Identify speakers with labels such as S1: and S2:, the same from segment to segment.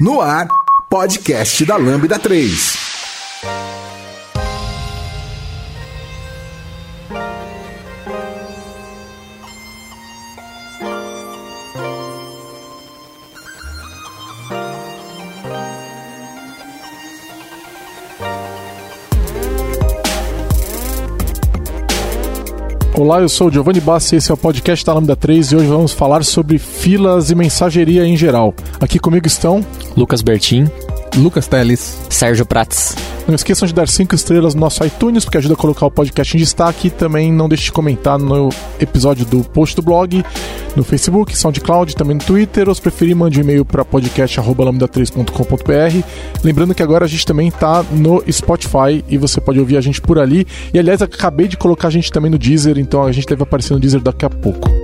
S1: No ar, podcast da Lambda 3.
S2: Olá, eu sou o Giovanni Bassi, esse é o podcast da Lambda 3 e hoje vamos falar sobre filas e mensageria em geral. Aqui comigo estão
S3: Lucas Bertin,
S4: Lucas Teles,
S3: Sérgio Prats.
S2: Não esqueçam de dar 5 estrelas no nosso iTunes, porque ajuda a colocar o podcast em destaque. E também não deixe de comentar no episódio do post do blog, no Facebook, SoundCloud, também no Twitter. Ou se preferir, mande um e-mail para podcast.lambda3.com.br. Lembrando que agora a gente também está no Spotify e você pode ouvir a gente por ali. E aliás, acabei de colocar a gente também no Deezer, então a gente deve aparecer no Deezer daqui a pouco.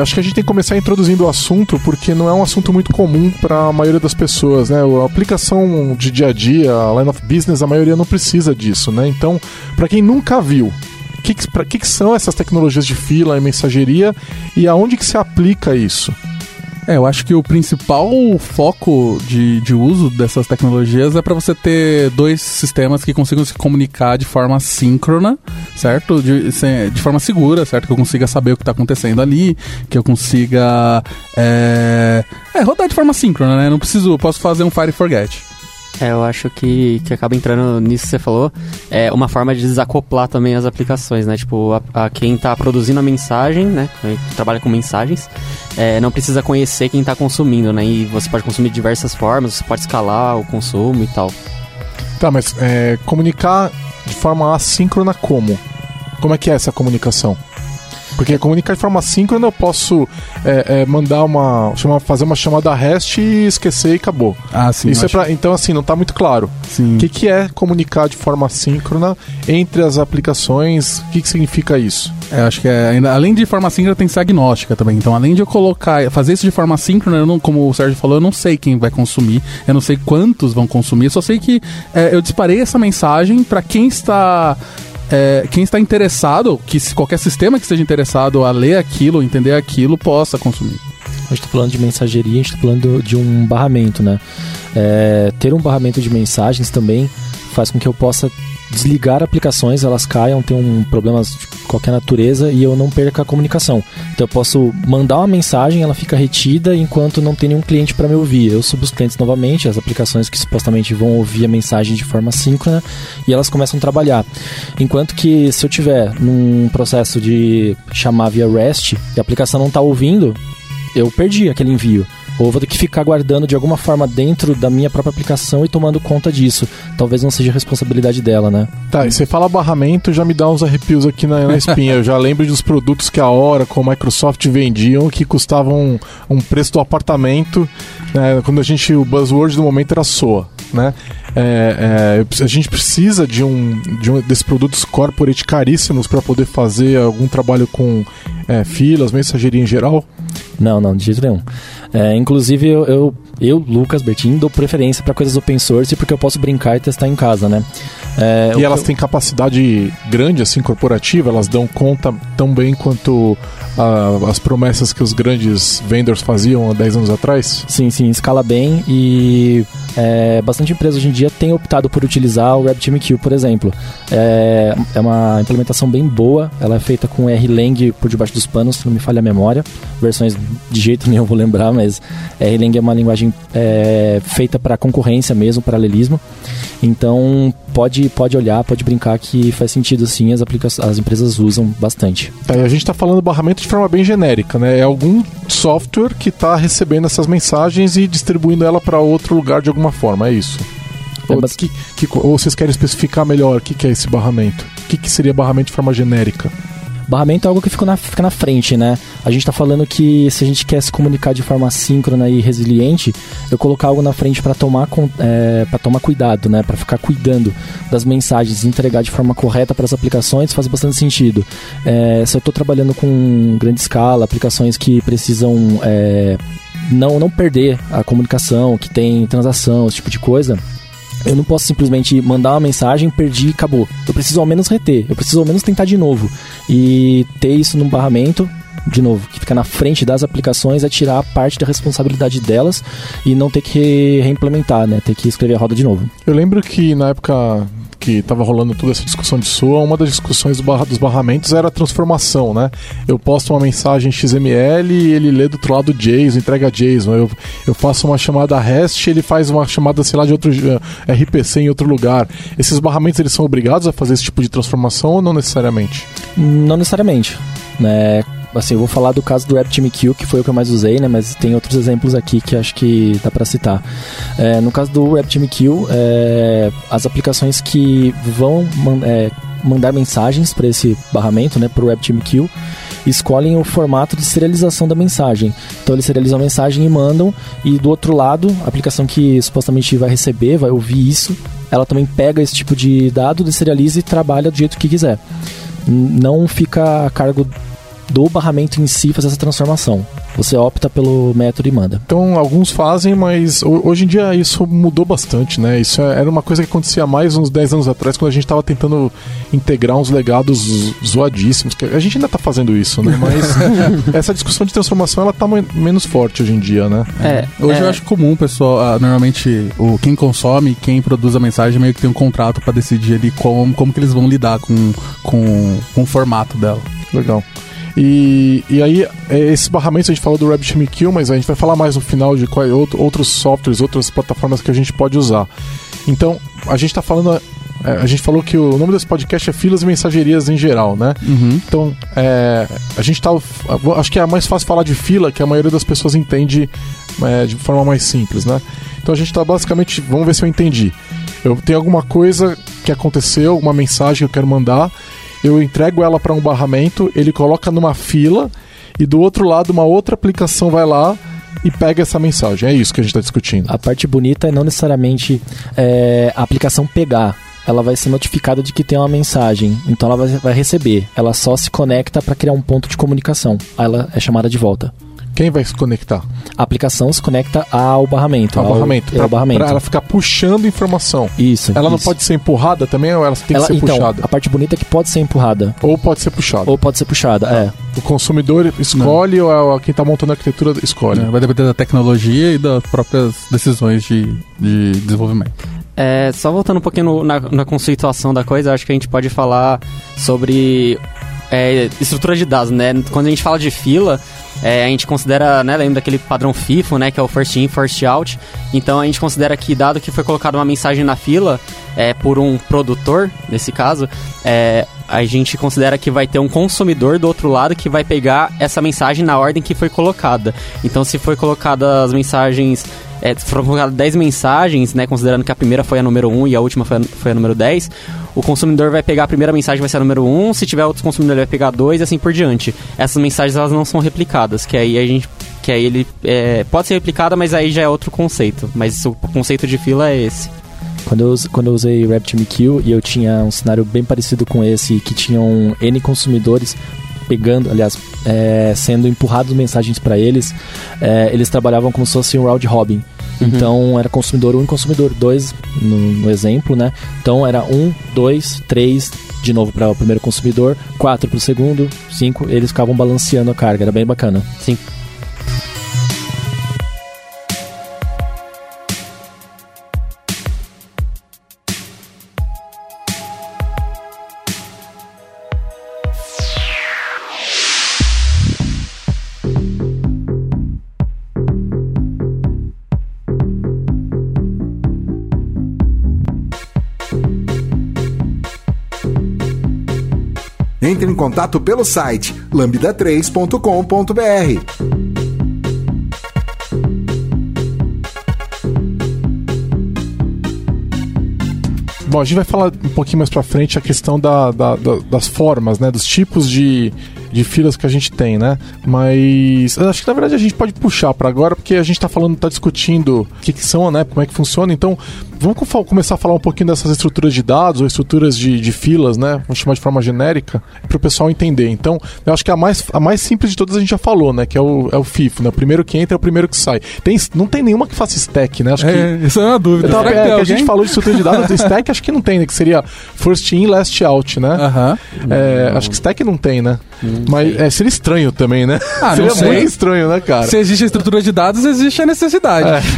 S2: é, acho que a gente tem que começar introduzindo o assunto, porque não é um assunto muito comum para a maioria das pessoas, né? A aplicação de dia a dia, a line of business, a maioria não precisa disso, né? Então, para quem nunca viu, o que, que, que, são essas tecnologias de fila e mensageria e aonde que se aplica isso?
S4: É, eu acho que o principal foco de, de uso dessas tecnologias é para você ter dois sistemas que consigam se comunicar de forma síncrona, certo? De, de forma segura, certo? Que eu consiga saber o que está acontecendo ali, que eu consiga é, é, rodar de forma síncrona, né? Não preciso, posso fazer um fire forget.
S3: É, eu acho que, que acaba entrando nisso que você falou. É uma forma de desacoplar também as aplicações, né? Tipo, a, a quem está produzindo a mensagem, né? Quem trabalha com mensagens, é, não precisa conhecer quem está consumindo, né? E você pode consumir de diversas formas, você pode escalar o consumo e tal.
S2: Tá, mas é, comunicar de forma assíncrona como? Como é que é essa comunicação? Porque comunicar de forma síncrona eu posso é, é, mandar uma. Chamar, fazer uma chamada REST e esquecer e acabou.
S4: Ah, sim.
S2: Isso é pra, então, assim, não está muito claro. O que, que é comunicar de forma síncrona entre as aplicações? O que, que significa isso?
S4: É, acho que é, além de forma síncrona tem que ser agnóstica também. Então, além de eu colocar, fazer isso de forma síncrona, eu não, como o Sérgio falou, eu não sei quem vai consumir, eu não sei quantos vão consumir, eu só sei que é, eu disparei essa mensagem para quem está é, quem está interessado, que qualquer sistema que esteja interessado a ler aquilo, entender aquilo, possa consumir.
S5: A gente está falando de mensageria, a gente está falando de um barramento, né? É, ter um barramento de mensagens também faz com que eu possa desligar aplicações, elas caiam, tem um problema de qualquer natureza e eu não perca a comunicação. Então eu posso mandar uma mensagem, ela fica retida enquanto não tem nenhum cliente para me ouvir. Eu subo os clientes novamente, as aplicações que supostamente vão ouvir a mensagem de forma síncrona e elas começam a trabalhar. Enquanto que se eu tiver num processo de chamar via REST e a aplicação não está ouvindo, eu perdi aquele envio ou vou ter que ficar guardando de alguma forma dentro da minha própria aplicação e tomando conta disso. Talvez não seja responsabilidade dela, né?
S2: Tá, e você fala barramento, já me dá uns arrepios aqui na, na espinha. Eu já lembro dos produtos que a Hora com a Microsoft vendiam que custavam um, um preço do apartamento. Né? Quando a gente, o buzzword do momento era SOA, né? É, é, a gente precisa de um, de um desses produtos corporate caríssimos para poder fazer algum trabalho com é, filas, mensageria em geral?
S5: Não, não, de jeito nenhum. É, inclusive, eu, eu, eu, Lucas Bertin, dou preferência para coisas open source porque eu posso brincar e testar em casa, né?
S2: É, e elas eu... têm capacidade grande, assim, corporativa? Elas dão conta tão bem quanto as promessas que os grandes vendors faziam há 10 anos atrás?
S5: Sim, sim, escala bem e é, bastante empresas hoje em dia têm optado por utilizar o RabbitMQ, por exemplo. É, é uma implementação bem boa, ela é feita com Erlang por debaixo dos panos, se não me falha a memória. Versões de jeito nenhum vou lembrar, mas Erlang é uma linguagem é, feita para concorrência mesmo, paralelismo. Então pode, pode olhar, pode brincar que faz sentido sim, as, as empresas usam bastante.
S2: Tá, e a gente está falando barramento de forma bem genérica, né? É algum software que está recebendo essas mensagens e distribuindo ela para outro lugar de alguma forma, é isso? É, ou, que, que, ou vocês querem especificar melhor o que, que é esse barramento? O que, que seria barramento de forma genérica?
S5: Barramento é algo que fica na, fica na frente, né? A gente está falando que se a gente quer se comunicar de forma síncrona e resiliente, eu colocar algo na frente para tomar, é, tomar cuidado, né? Para ficar cuidando das mensagens entregar de forma correta para as aplicações faz bastante sentido. É, se eu estou trabalhando com grande escala, aplicações que precisam é, não, não perder a comunicação, que tem transação, esse tipo de coisa, eu não posso simplesmente mandar uma mensagem, perdi e acabou. Eu preciso ao menos reter, eu preciso ao menos tentar de novo. E ter isso num barramento, de novo, que fica na frente das aplicações é tirar parte da responsabilidade delas e não ter que reimplementar, né? Ter que escrever a roda de novo.
S2: Eu lembro que na época que estava rolando toda essa discussão de SOA, uma das discussões do barra, dos barramentos era a transformação, né? Eu posto uma mensagem XML e ele lê do outro lado JSON, entrega JSON. Eu, eu faço uma chamada REST ele faz uma chamada, sei lá, de outro uh, eh, RPC em outro lugar. Esses barramentos, eles são obrigados a fazer esse tipo de transformação ou não necessariamente?
S5: Não necessariamente. Né? Assim, eu vou falar do caso do RabbitMQ, que foi o que eu mais usei, né? Mas tem outros exemplos aqui que acho que dá para citar. É, no caso do RabbitMQ, é, as aplicações que vão é, mandar mensagens para esse barramento, né, para o RabbitMQ, escolhem o formato de serialização da mensagem. Então eles serializam a mensagem e mandam, e do outro lado, a aplicação que supostamente vai receber, vai ouvir isso, ela também pega esse tipo de dado, deserializa e trabalha do jeito que quiser. Não fica a cargo do barramento em si fazer essa transformação. Você opta pelo método e manda.
S2: Então, alguns fazem, mas hoje em dia isso mudou bastante, né? Isso é, era uma coisa que acontecia mais uns 10 anos atrás, quando a gente estava tentando integrar uns legados zoadíssimos. A gente ainda está fazendo isso, né? Mas essa discussão de transformação, ela tá menos forte hoje em dia, né?
S4: É, hoje é... eu acho comum, pessoal, ah, normalmente o, quem consome, quem produz a mensagem meio que tem um contrato para decidir ali como, como que eles vão lidar com, com, com o formato dela.
S2: Legal. E, e aí, é, esses barramentos a gente falou do RabbitMQ, mas a gente vai falar mais no final de qual, outros softwares, outras plataformas que a gente pode usar. Então, a gente está falando é, a gente falou que o nome desse podcast é Filas e Mensagerias em geral, né?
S4: Uhum.
S2: Então, é, a gente tá. Acho que é mais fácil falar de fila, que a maioria das pessoas entende é, de forma mais simples, né? Então a gente está basicamente. Vamos ver se eu entendi. Eu tenho alguma coisa que aconteceu, alguma mensagem que eu quero mandar eu entrego ela para um barramento, ele coloca numa fila e do outro lado uma outra aplicação vai lá e pega essa mensagem. É isso que a gente está discutindo.
S5: A parte bonita é não necessariamente é, a aplicação pegar. Ela vai ser notificada de que tem uma mensagem, então ela vai, vai receber. Ela só se conecta para criar um ponto de comunicação. Aí ela é chamada de volta.
S2: Quem vai se conectar?
S5: A aplicação se conecta ao barramento.
S2: Ao, ao barramento. Pra,
S5: ao barramento.
S2: Pra ela ficar puxando informação.
S5: Isso.
S2: Ela
S5: isso.
S2: não pode ser empurrada também ou ela tem
S5: ela,
S2: que ser
S5: então,
S2: puxada?
S5: A parte bonita é que pode ser empurrada.
S2: Ou pode ser puxada.
S5: Ou pode ser puxada, ah. é.
S2: O consumidor escolhe não. ou quem está montando a arquitetura escolhe? É,
S4: vai depender da tecnologia e das próprias decisões de, de desenvolvimento.
S3: É, só voltando um pouquinho no, na, na conceituação da coisa, acho que a gente pode falar sobre é, estrutura de dados, né? Quando a gente fala de fila, é, a gente considera, né, lembra daquele padrão FIFO, né, que é o first in, first out. Então a gente considera que dado que foi colocada uma mensagem na fila é, por um produtor, nesse caso, é, a gente considera que vai ter um consumidor do outro lado que vai pegar essa mensagem na ordem que foi colocada. Então se foi colocada as mensagens é, foram colocadas 10 mensagens, né, considerando que a primeira foi a número 1 e a última foi a, foi a número 10, o consumidor vai pegar a primeira mensagem, vai ser a número 1, se tiver outros consumidores ele vai pegar 2 e assim por diante. Essas mensagens elas não são replicadas, que aí a gente que aí ele é, pode ser replicada, mas aí já é outro conceito. Mas o conceito de fila é esse.
S5: Quando eu, quando eu usei RabbitMQ e eu tinha um cenário bem parecido com esse, que tinham N consumidores pegando, aliás, é, sendo empurrados mensagens para eles, é, eles trabalhavam como se fosse um round robin. Uhum. Então era consumidor 1 um e consumidor 2 no, no, exemplo, né? Então era 1, 2, 3, de novo para o primeiro consumidor, 4 para o segundo, 5, eles ficavam balanceando a carga, era bem bacana.
S3: Sim.
S1: Contato pelo site lambda3.com.br.
S2: Bom, a gente vai falar um pouquinho mais pra frente a questão da, da- da- das formas, né? Dos tipos de, de filas que a gente tem, né? Mas acho que na verdade a gente pode puxar pra agora, porque a gente tá falando, tá discutindo o que, que são, né? Como é que funciona. Então, vamos co- começar a falar um pouquinho dessas estruturas de dados ou estruturas de, de filas, né? Vamos chamar de forma genérica, para o pessoal entender. Então, eu acho que a mais, a mais simples de todas a gente já falou, né? Que é o, é o FIFO, né? O primeiro que entra é o primeiro que sai. Tem, não tem nenhuma que faça stack, né? Acho que
S4: É, isso é uma dúvida. que
S2: é, que a gente falou de estrutura de dados, stack acho que não tem, né? Que seria first in, last out, né?
S4: Aham.
S2: É, acho que stack não tem, né? Mas é, seria estranho também, né?
S4: Ah, não
S2: seria
S4: sei.
S2: muito estranho, né, cara?
S4: Se existe a estrutura de dados, existe a necessidade.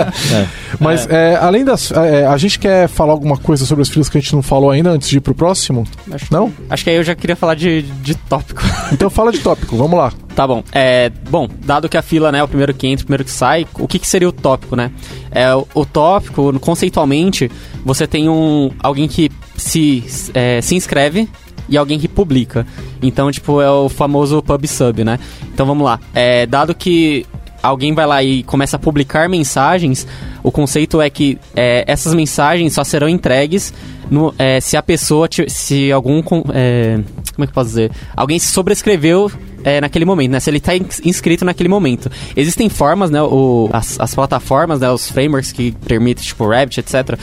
S2: Mas é, além das. é, a gente quer falar alguma coisa sobre as filas que a gente não falou ainda antes de ir pro próximo?
S3: Acho,
S2: Não?
S3: acho que aí eu já queria falar de, de tópico.
S2: Então fala de tópico, vamos lá.
S3: Tá bom. É, bom, dado que a fila, né, é o primeiro que entra, o primeiro que sai, o que, que seria o tópico, né? É, o, o tópico, conceitualmente, você tem um alguém que se, é, se inscreve e alguém que publica. Então, tipo, é o famoso pub sub, né? Então vamos lá. É, dado que alguém vai lá e começa a publicar mensagens, o conceito é que é, essas mensagens só serão entregues no, é, se a pessoa, se algum, é, como é que eu posso dizer? Alguém se sobrescreveu é, naquele momento, né? Se ele está inscrito naquele momento. Existem formas, né? O, as, as plataformas, né? Os frameworks que permitem, tipo Rabbit, etc.,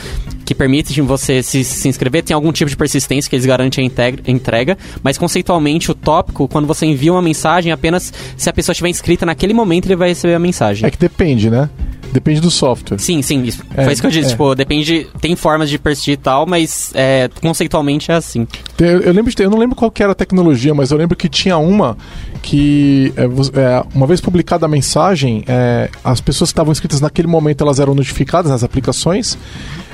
S3: que permitem você se, se inscrever. Tem algum tipo de persistência que eles garantem a entrega, mas conceitualmente o tópico, quando você envia uma mensagem, apenas se a pessoa estiver inscrita naquele momento, ele vai receber a mensagem.
S2: É que depende, né? Depende do software.
S3: Sim, sim, isso.
S2: É,
S3: foi isso que eu disse.
S2: é.
S3: Tipo, depende. Tem formas de persistir e tal, mas é, conceitualmente é assim.
S2: Eu, eu lembro de eu não lembro qual era a tecnologia, mas eu lembro que tinha uma que é, é, uma vez publicada a mensagem, é, as pessoas que estavam inscritas naquele momento elas eram notificadas nas aplicações,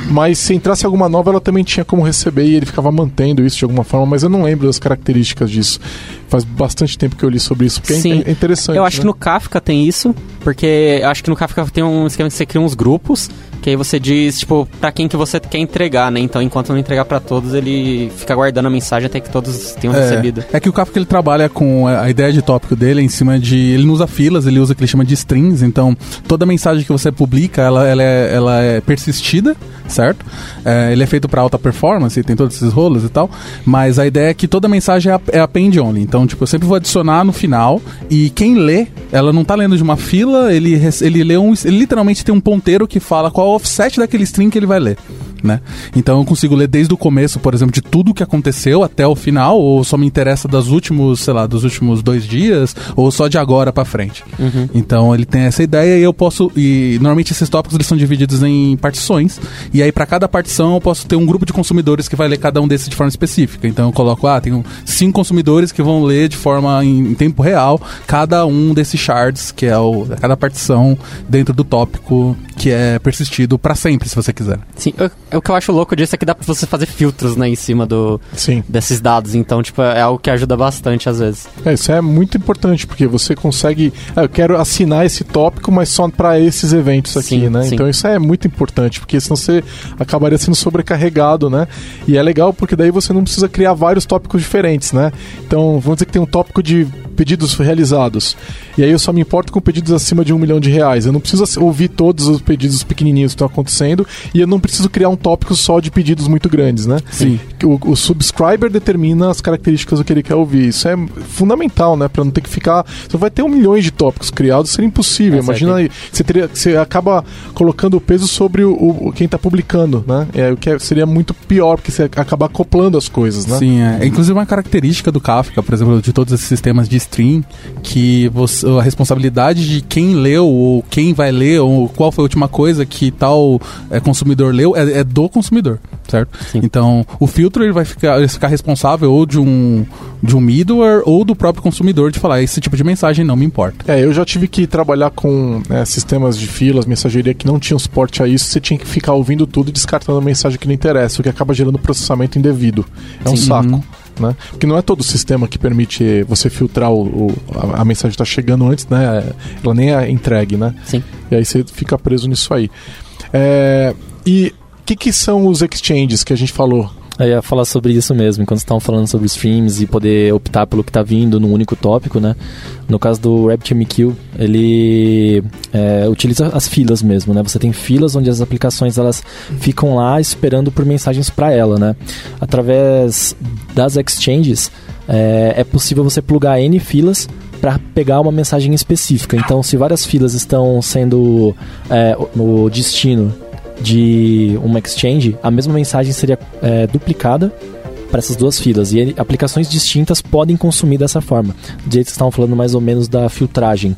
S2: mas se entrasse alguma nova ela também tinha como receber e ele ficava mantendo isso de alguma forma, mas eu não lembro das características disso. Faz bastante tempo que eu li sobre isso, porque
S3: Sim.
S2: é interessante.
S3: Eu acho
S2: né?
S3: que no Kafka tem isso, porque eu acho que no Kafka tem um esquema que você cria uns grupos, que aí você diz, tipo, pra quem que você quer entregar, né? Então, enquanto não entregar pra todos, ele fica guardando a mensagem até que todos tenham recebido.
S4: É que o Kafka ele trabalha com a ideia de tópico dele em cima de. Ele não usa filas, ele usa o que ele chama de strings. Então, toda mensagem que você publica, ela, ela, é, ela é persistida, certo? É, ele é feito para alta performance, tem todos esses rolos e tal. Mas a ideia é que toda mensagem é, é append only. Então, tipo, eu sempre vou adicionar no final. E quem lê, ela não tá lendo de uma fila, ele, ele lê um. Ele literalmente tem um ponteiro que fala qual é offset daquele string que ele vai ler. Né? Então eu consigo ler desde o começo, por exemplo, de tudo que aconteceu até o final, ou só me interessa dos últimos, sei lá, dos últimos dois dias, ou só de agora pra frente. Então ele tem essa ideia e eu posso. E normalmente esses tópicos eles são divididos em partições. E aí pra cada partição eu posso ter um grupo de consumidores que vai ler cada um desses de forma específica. Então eu coloco, ah, tenho cinco consumidores que vão ler de forma em, em tempo real cada um desses shards, que é o, cada partição dentro do tópico que é persistido pra sempre, se você quiser.
S3: Sim, o, o que eu acho louco disso é que dá pra você fazer filtros, né, em cima do,
S2: Sim.
S3: desses dados. Então, tipo, é algo que ajuda bastante às vezes.
S2: É, isso é muito importante, porque você consegue. Ah, eu quero assinar esse tópico, mas só para esses eventos aqui,
S3: Sim,
S2: né?
S3: sim.
S2: Então isso é muito importante, porque senão você acabaria sendo sobrecarregado, né? E é legal porque daí você não precisa criar vários tópicos diferentes, né? Então, vamos dizer que tem um tópico de pedidos realizados. E aí eu só me importo com pedidos acima de um milhão de reais. Eu não preciso ouvir todos os pedidos pequenininhos que estão acontecendo e eu não preciso criar um tópico só de pedidos muito grandes, né?
S4: Sim.
S2: O, o subscriber determina as características do que ele quer ouvir. Isso é fundamental, né? Pra não ter que ficar. Você vai ter um milhão de tópicos criados, seria impossível.
S3: É,
S2: Imagina aí, você, teria, você acaba colocando o peso sobre o, o- quem tá publicando, né? É, o que é- seria muito pior, porque você acaba acoplando as coisas, né?
S4: Sim, é. É, Inclusive uma característica do Kafka, por exemplo, de todos esses sistemas de stream, que você, a responsabilidade de quem leu, ou quem vai ler, ou qual foi a última coisa que tal é, consumidor leu, é, é do consumidor, certo?
S3: Sim.
S4: Então, o filtro ele vai ficar, ele ficar responsável ou de um, de um middleware ou do próprio consumidor de falar, esse tipo de mensagem não me importa.
S2: É, eu já tive que trabalhar com é, sistemas de filas, mensageria que não tinham suporte a isso. Você tinha que ficar ouvindo tudo e descartando a mensagem que não interessa, o que acaba gerando processamento indevido. É um
S3: Sim.
S2: saco.
S4: Uhum.
S2: Né? Porque não é todo sistema que permite você filtrar o, o- a, a mensagem está chegando antes, né? Ela nem é entregue, né?
S3: Sim.
S2: E aí você fica preso nisso aí. É, e o que, que são os exchanges que a gente falou?
S5: Eu ia falar sobre isso mesmo, quando estavam falando sobre streams e poder optar pelo que está vindo num único tópico, né? No caso do RabbitMQ, ele é, utiliza as filas mesmo, né? Você tem filas onde as aplicações elas ficam lá esperando por mensagens para ela, né? Através das exchanges, é, é possível você plugar N filas para pegar uma mensagem específica. Então, se várias filas estão sendo é, no destino de uma exchange, a mesma mensagem seria é, duplicada para essas duas filas. E aplicações distintas podem consumir dessa forma. Do jeito que estavam falando mais ou menos da filtragem.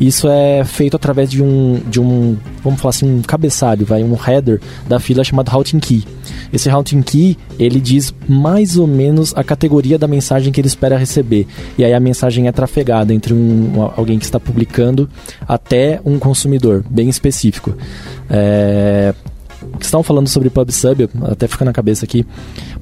S5: Isso é feito através de um, de um vamos falar assim, um cabeçalho, vai, um header da fila chamado routing key. Esse routing key, ele diz mais ou menos a categoria da mensagem que ele espera receber. E aí a mensagem é trafegada entre um, alguém que está publicando até um consumidor, bem específico. É, que estavam falando sobre PubSub, até fica na cabeça aqui,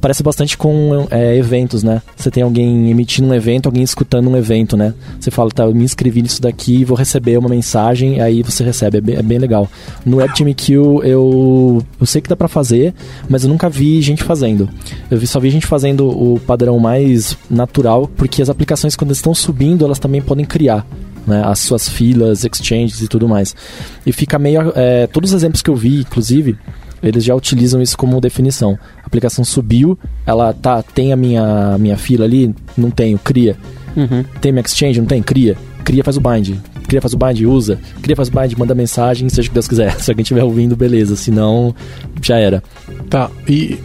S5: parece bastante com é, eventos, né? Você tem alguém emitindo um evento, alguém escutando um evento, né? Você fala, tá, eu me inscrevi nisso daqui, vou receber uma mensagem, aí você recebe, é bem, é bem legal. No WebTMQ eu, eu sei que dá pra fazer, mas eu nunca vi gente fazendo. Eu só vi gente fazendo o padrão mais natural, porque as aplicações quando estão subindo, elas também podem criar. Né, as suas filas, exchanges e tudo mais. E fica meio. É, todos os exemplos que eu vi, inclusive, eles já utilizam isso como definição. A aplicação subiu, ela tá, tem a minha, minha fila ali? Não tenho, cria. Uhum. Tem minha exchange? Não tem? Cria. Cria, faz o bind. Cria, faz o bind, usa. Cria, faz o bind, manda mensagem, seja o que Deus quiser. Se alguém estiver ouvindo, beleza. Se não, já era.
S2: Tá, e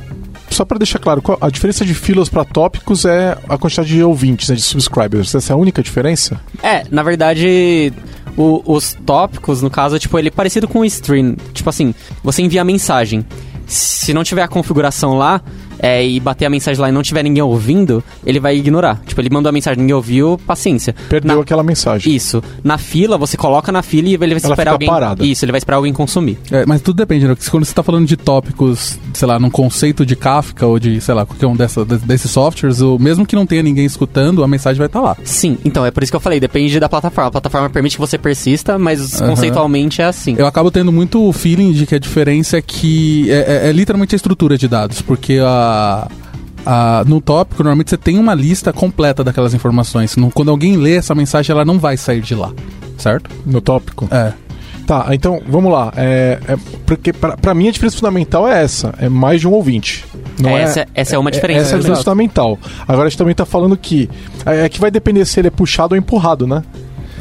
S2: só para deixar claro, a diferença de filas para tópicos é a quantidade de ouvintes, né, de subscribers. Essa é a única diferença?
S3: É, na verdade, o, os tópicos, no caso, tipo, ele é parecido com o stream. Tipo assim, você envia mensagem. Se não tiver a configuração lá, é, e bater a mensagem lá e não tiver ninguém ouvindo, ele vai ignorar. Tipo, ele mandou a mensagem, ninguém ouviu, paciência.
S2: Perdeu na... aquela mensagem.
S3: Isso. Na fila, você coloca na fila e ele vai
S2: Ela
S3: esperar alguém.
S2: Parada.
S3: Isso, ele vai esperar alguém consumir.
S4: É, mas tudo depende, né? Quando você está falando de tópicos, sei lá, num conceito de Kafka ou de, sei lá, qualquer um dessa, desses softwares, ou mesmo que não tenha ninguém escutando, a mensagem vai estar tá lá.
S3: Sim, então é por isso que eu falei, depende da plataforma. A plataforma permite que você persista, mas uhum. conceitualmente é assim.
S4: Eu acabo tendo muito o feeling de que a diferença é que é, é, é literalmente a estrutura de dados, porque a ah, no tópico, normalmente você tem uma lista completa daquelas informações. quando alguém lê essa mensagem, ela não vai sair de lá, certo?
S2: No tópico?
S4: É.
S2: Tá, então vamos lá. É, é porque para mim a diferença fundamental é essa: é mais de um ouvinte.
S3: Não é, essa, essa é uma diferença.
S2: Essa é a diferença fundamental. Agora a gente também tá falando que é, é que vai depender se ele é puxado ou empurrado, né?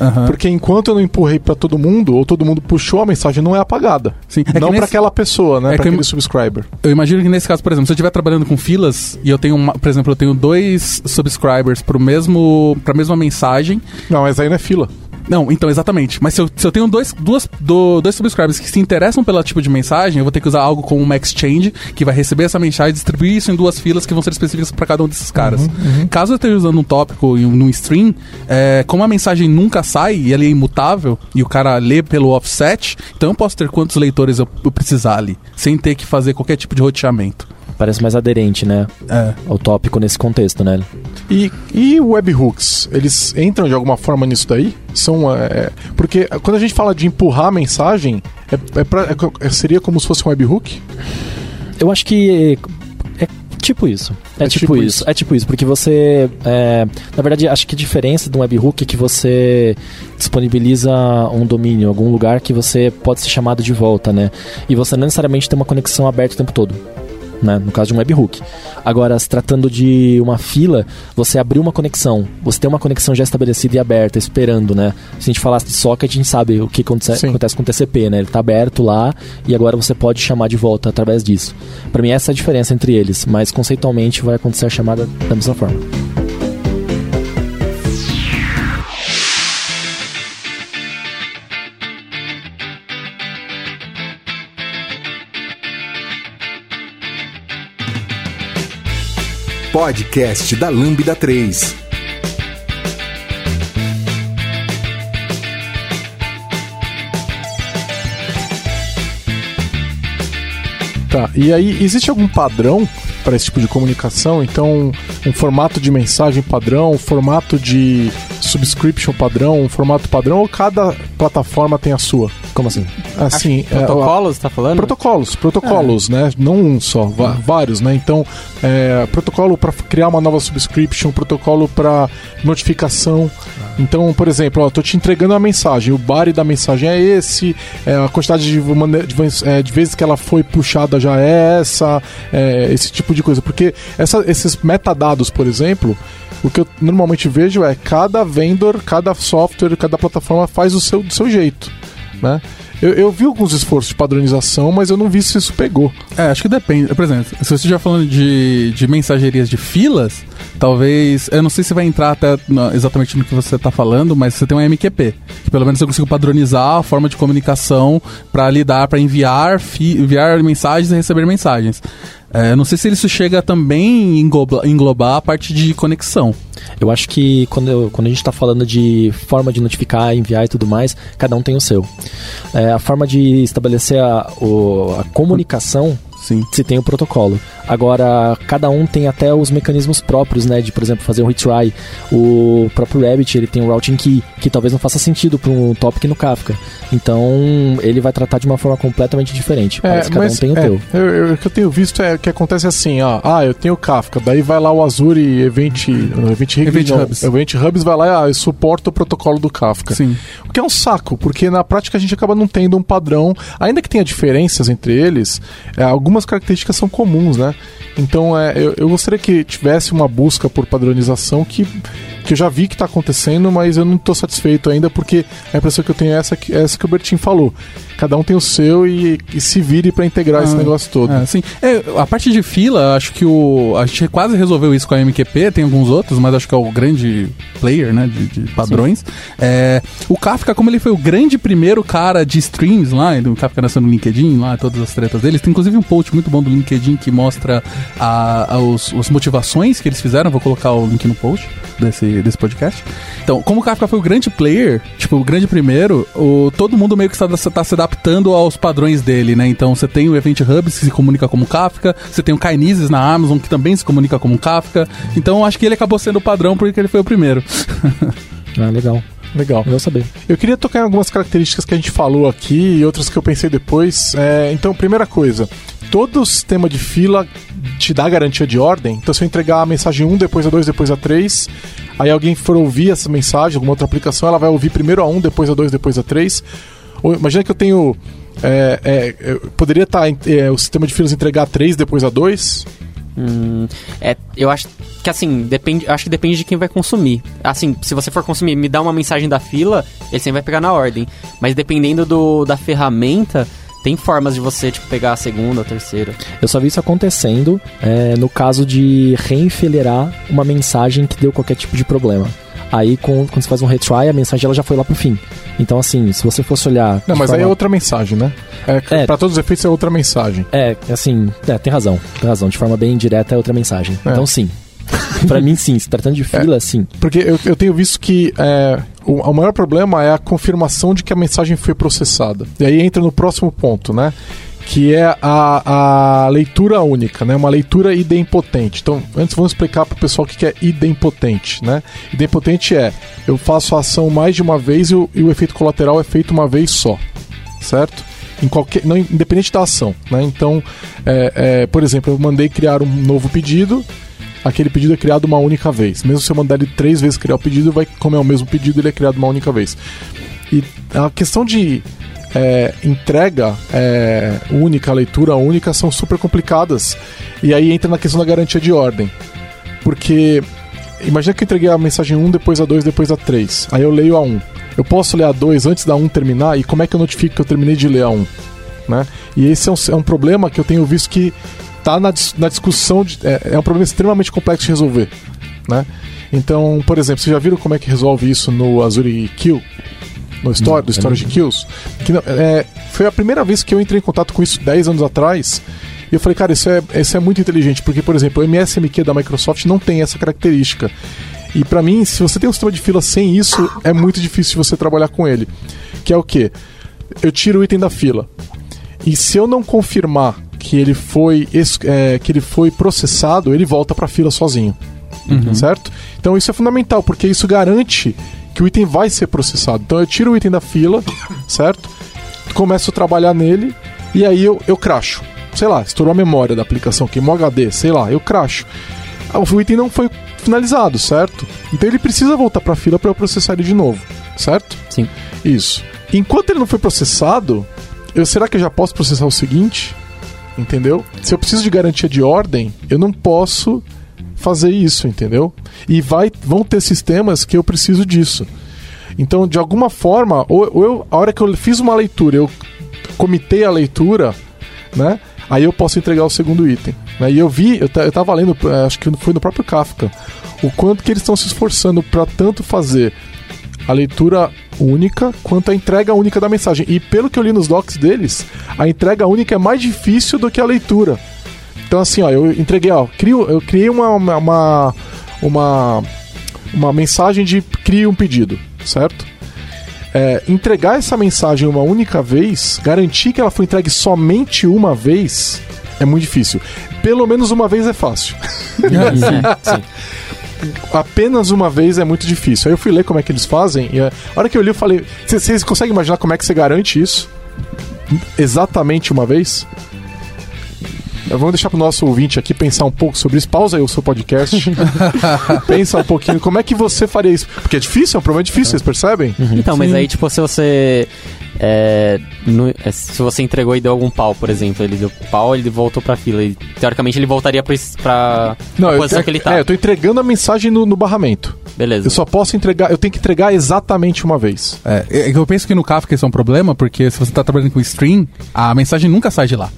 S2: Uhum. Porque enquanto eu não empurrei para todo mundo, ou todo mundo puxou, a mensagem não é apagada. Sim. É não nesse... para aquela pessoa, né? É para aquele eu... subscriber.
S4: Eu imagino que nesse caso, por exemplo, se eu estiver trabalhando com filas e eu tenho, uma, por exemplo, eu tenho dois subscribers para mesmo para mesma mensagem.
S2: Não, mas aí não é fila.
S4: Não, então, exatamente. Mas se eu, se eu tenho dois, duas, do, dois subscribers que se interessam pelo tipo de mensagem, eu vou ter que usar algo como uma exchange, que vai receber essa mensagem e distribuir isso em duas filas que vão ser específicas para cada um desses caras. Uhum, uhum. Caso eu esteja usando um tópico num stream, é, como a mensagem nunca sai e ela é imutável, e o cara lê pelo offset, então eu posso ter quantos leitores eu, eu precisar ali, sem ter que fazer qualquer tipo de roteamento
S5: parece mais aderente, né?
S4: É.
S5: Ao tópico nesse contexto, né?
S2: E, e webhooks, eles entram de alguma forma nisso daí? São. É, porque quando a gente fala de empurrar a mensagem, é, é pra, é, seria como se fosse um webhook?
S5: Eu acho que é tipo isso. É, é tipo, tipo isso. isso. É tipo isso, porque você. É, na verdade, acho que a diferença de um webhook é que você disponibiliza um domínio, algum lugar que você pode ser chamado de volta, né? E você não necessariamente tem uma conexão aberta o tempo todo né? no caso de um webhook. Agora, se tratando de uma fila, você abriu uma conexão, você tem uma conexão já estabelecida e aberta, esperando, né? Se a gente falasse de socket, a gente sabe o que acontece, acontece com o TCP, né? Ele está aberto lá e agora você pode chamar de volta através disso. Para mim, essa é a diferença entre eles, mas conceitualmente vai acontecer a chamada da mesma forma.
S1: Podcast da Lambda 3.
S2: Tá, e aí existe algum padrão para esse tipo de comunicação? Então, um formato de mensagem padrão, um formato de subscription padrão, um formato padrão ou cada plataforma tem a sua?
S5: Como assim?
S2: Assim, é,
S3: Protocolos, tá falando?
S2: Protocolos, protocolos, né? Não um só, va- vários, né? Então, é, protocolo para criar uma nova subscription, protocolo para notificação. Então, por exemplo, ó, tô te entregando uma mensagem, o body da mensagem é esse, é, a quantidade de, mane- de vezes- é, de vezes que ela foi puxada já é essa, é, esse tipo de coisa. Porque essa- esses metadados, por exemplo, o que eu normalmente vejo é cada vendor, cada software, cada plataforma faz o seu, do seu jeito, né? Eu, eu vi alguns esforços de padronização, mas eu não vi se isso pegou.
S4: É, acho que depende. Por exemplo, se você estiver falando de, de mensagerias de filas, talvez. Eu não sei se vai entrar até exatamente no que você está falando, mas você tem um MQP. Que pelo menos eu consigo padronizar a forma de comunicação para lidar, para enviar, enviar mensagens e receber mensagens. É, não sei se isso chega também a engloba- englobar a parte de conexão.
S5: Eu acho que quando, eu- quando a gente está falando de forma de notificar, enviar e tudo mais, cada um tem o seu. É, a forma de estabelecer a, o- a comunicação
S4: Sim.
S5: se tem o protocolo. Agora, cada um tem até os mecanismos próprios, né? De, por exemplo, fazer um retry. O próprio Rabbit, ele tem um routing key, que talvez não faça sentido para um topic no Kafka. Então, ele vai tratar de uma forma completamente diferente. Parece que cada um tem o
S2: é,
S5: teu.
S2: eu- eu- o que eu tenho visto é que acontece assim, ó. Ah, eu tenho o Kafka, daí vai lá o Azure Event, Event, Hub,
S4: Event
S2: não,
S4: Hubs.
S2: Event Hubs vai lá e ah, eu suporto o protocolo do Kafka.
S4: Sim.
S2: O que é um saco, porque na prática a gente acaba não tendo um padrão, ainda que tenha diferenças entre eles, é, algumas características são comuns, né? Então é, eu, eu gostaria que tivesse uma busca por padronização que, que eu já vi que está acontecendo, mas eu não estou satisfeito ainda, porque a impressão que eu tenho é essa que, é essa que o Bertin falou. Cada um tem o seu e, e se vire para integrar esse
S4: Ah,
S2: negócio todo.
S4: É, sim. É, a parte de fila, acho que o. A gente quase resolveu isso com a MQP, tem alguns outros, mas acho que é o grande player, né? De, de padrões. É, o Kafka, como ele foi o grande primeiro cara de streams lá, o Kafka nasceu no LinkedIn, lá, todas as tretas deles. Tem inclusive um post muito bom do LinkedIn que mostra a, a- os, as motivações que eles fizeram. Vou colocar o link no post desse, desse podcast. Então, como o Kafka foi o grande player, tipo, o grande primeiro, o, todo mundo meio que está, está se adaptando aos padrões dele, né? Então, você tem o Event Hubs que se comunica como Kafka, você tem o Kinesis na Amazon que também se comunica como Kafka. Então, acho que ele acabou sendo o padrão porque ele foi o primeiro.
S5: Ah, legal.
S2: Legal.
S5: Legal saber.
S2: Eu queria tocar em algumas características que a gente falou aqui e outras que eu pensei depois. É, então, primeira coisa, todo sistema de fila te dá garantia de ordem. Então, se eu entregar a mensagem 1, depois a 2, depois a 3, aí alguém for ouvir essa mensagem, alguma outra aplicação, ela vai ouvir primeiro a 1, depois a 2, depois a 3. Ou, imagina que eu tenho. é, é, poderia estar o sistema de filas entregar a 3, depois a 2.
S3: Hum, é, eu acho que assim, depende, acho que depende de quem vai consumir. Assim, se você for consumir, me dá uma mensagem da fila, ele sempre vai pegar na ordem. Mas dependendo do, da ferramenta, tem formas de você tipo, pegar a segunda, a terceira.
S5: Eu só vi isso acontecendo é, no caso de reenfileirar uma mensagem que deu qualquer tipo de problema. Aí, com- quando você faz um retry, a mensagem ela já foi lá pro fim. Então, assim, se você fosse olhar.
S2: Não, mas aí é
S5: forma-
S2: outra mensagem, né? É,
S5: É.
S2: Para todos os efeitos é outra mensagem.
S5: É, assim, é, tem razão. Tem razão. De forma bem direta é outra mensagem.
S2: É.
S5: Então, sim. pra mim, sim. Se tratando de fila, sim.
S2: Porque eu, eu tenho visto que é, o, o maior problema é a confirmação de que a mensagem foi processada. E aí entra no próximo ponto, né? Que é a, a leitura única, né? Uma leitura idempotente. Então, antes vamos explicar para o pessoal o que que é idempotente, né? Idempotente é, eu faço a ação mais de uma vez e o, e o efeito colateral é feito uma vez só, certo? Em qualquer, não, independente da ação, né? Então, é, é, por exemplo, eu mandei criar um novo pedido, aquele pedido é criado uma única vez. Mesmo se eu mandar ele três vezes criar o pedido, vai, como é o mesmo pedido, ele é criado uma única vez. E a questão de é, entrega é, única, leitura única, são super complicadas. E aí entra na questão da garantia de ordem. Porque imagina que eu entreguei a mensagem 1, depois a 2, depois a 3. Aí eu leio a 1. Eu posso ler a 2 antes da 1 terminar? E como é que eu notifico que eu terminei de ler a 1? Né? E esse é um, é um problema que eu tenho visto que está na, na discussão. De, é, é um problema extremamente complexo de resolver. Né? Então, por exemplo, vocês já viram como é que resolve isso no Azure Kill? No story, do Storage Kills? Que, é, foi a primeira vez que eu entrei em contato com isso 10 anos atrás. E eu falei, cara, isso é, isso é muito inteligente, porque, por exemplo, o MSMQ da Microsoft não tem essa característica. E pra mim, se você tem um sistema de fila sem isso, é muito difícil você trabalhar com ele. Que é o quê? Eu tiro o item da fila. E se eu não confirmar que ele foi, é, que ele foi processado, ele volta para a fila sozinho. Certo? Então isso é fundamental, porque isso garante que o item vai ser processado. Então eu tiro o item da fila, certo? começo a trabalhar nele e aí eu, eu cracho. Sei lá, estourou a memória da aplicação, queimou HD, sei lá, eu cracho. Ah, O item não foi finalizado, certo? Então ele precisa voltar para a fila para eu processar ele de novo, certo?
S3: Sim.
S2: Isso. Enquanto ele não foi processado, eu será que eu já posso processar o seguinte? Entendeu? Se eu preciso de garantia de ordem, eu não posso fazer isso, entendeu? E vai, vão ter sistemas que eu preciso disso. Então, de alguma forma, ou, ou eu, a hora que eu fiz uma leitura, eu comitei a leitura, né? Aí eu posso entregar o segundo item. né? E eu vi, eu, eu tava lendo, eh, acho que foi no próprio Kafka, o quanto que eles estão se esforçando para tanto fazer a leitura única quanto a entrega única da mensagem. E pelo que eu li nos docs deles, a entrega única é mais difícil do que a leitura. Então assim, ó, eu entreguei, ó, crio, eu criei uma uma uma, uma, mensagem de crie um pedido, certo? É, entregar essa mensagem uma única vez, garantir que ela foi entregue somente uma vez, é muito difícil. Pelo menos uma vez é fácil.
S3: sim.
S2: Apenas uma vez é muito difícil. Aí eu fui ler como é que eles fazem e a hora que eu li eu falei, "Cê- vocês conseguem imaginar como é que você garante isso? Exatamente uma vez? Eu vou deixar pro nosso ouvinte aqui pensar um pouco sobre isso. Pausa aí o seu podcast. Pensa um pouquinho. Como é que você faria isso? Porque é difícil, é um problema difícil, vocês percebem?
S3: Então, mas aí, tipo, se você. é, no- é, se você entregou e deu algum pau, por exemplo, ele deu pau, ele voltou pra fila. E, teoricamente ele voltaria pra, pra, pra
S2: eu,
S3: posição
S2: é,
S3: que ele tá.
S2: é, eu tô entregando a mensagem no, no barramento.
S3: Beleza.
S2: Eu só posso entregar, eu tenho que entregar exatamente uma vez.
S4: É, é que eu penso que no Kafka isso é um problema, porque se você tá trabalhando com stream, a mensagem nunca sai de lá.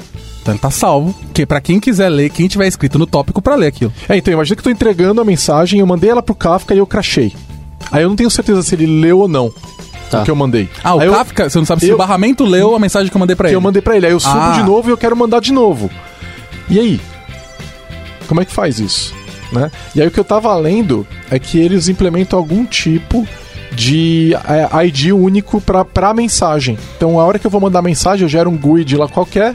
S4: Então ele tá salvo, que pra quem quiser ler, quem tiver escrito no tópico pra ler aquilo.
S2: É, então, imagina que eu tô entregando a mensagem, eu mandei ela pro Kafka e eu crachei. Aí eu não tenho certeza se ele leu ou não
S3: Tá.
S2: o que eu mandei.
S4: Ah, o
S2: Aí eu-
S4: Kafka, você não sabe se
S2: eu-
S4: o barramento leu a mensagem que eu mandei pra
S2: que
S4: ele.
S2: eu mandei pra ele. Aí eu subo
S4: Ah.
S2: de novo e eu quero mandar de novo. E aí? Como é que faz isso? Né? E aí o que eu tava lendo é que eles implementam algum tipo de é, ID único pra, pra mensagem. Então a hora que eu vou mandar a mensagem, eu gero um GUID lá qualquer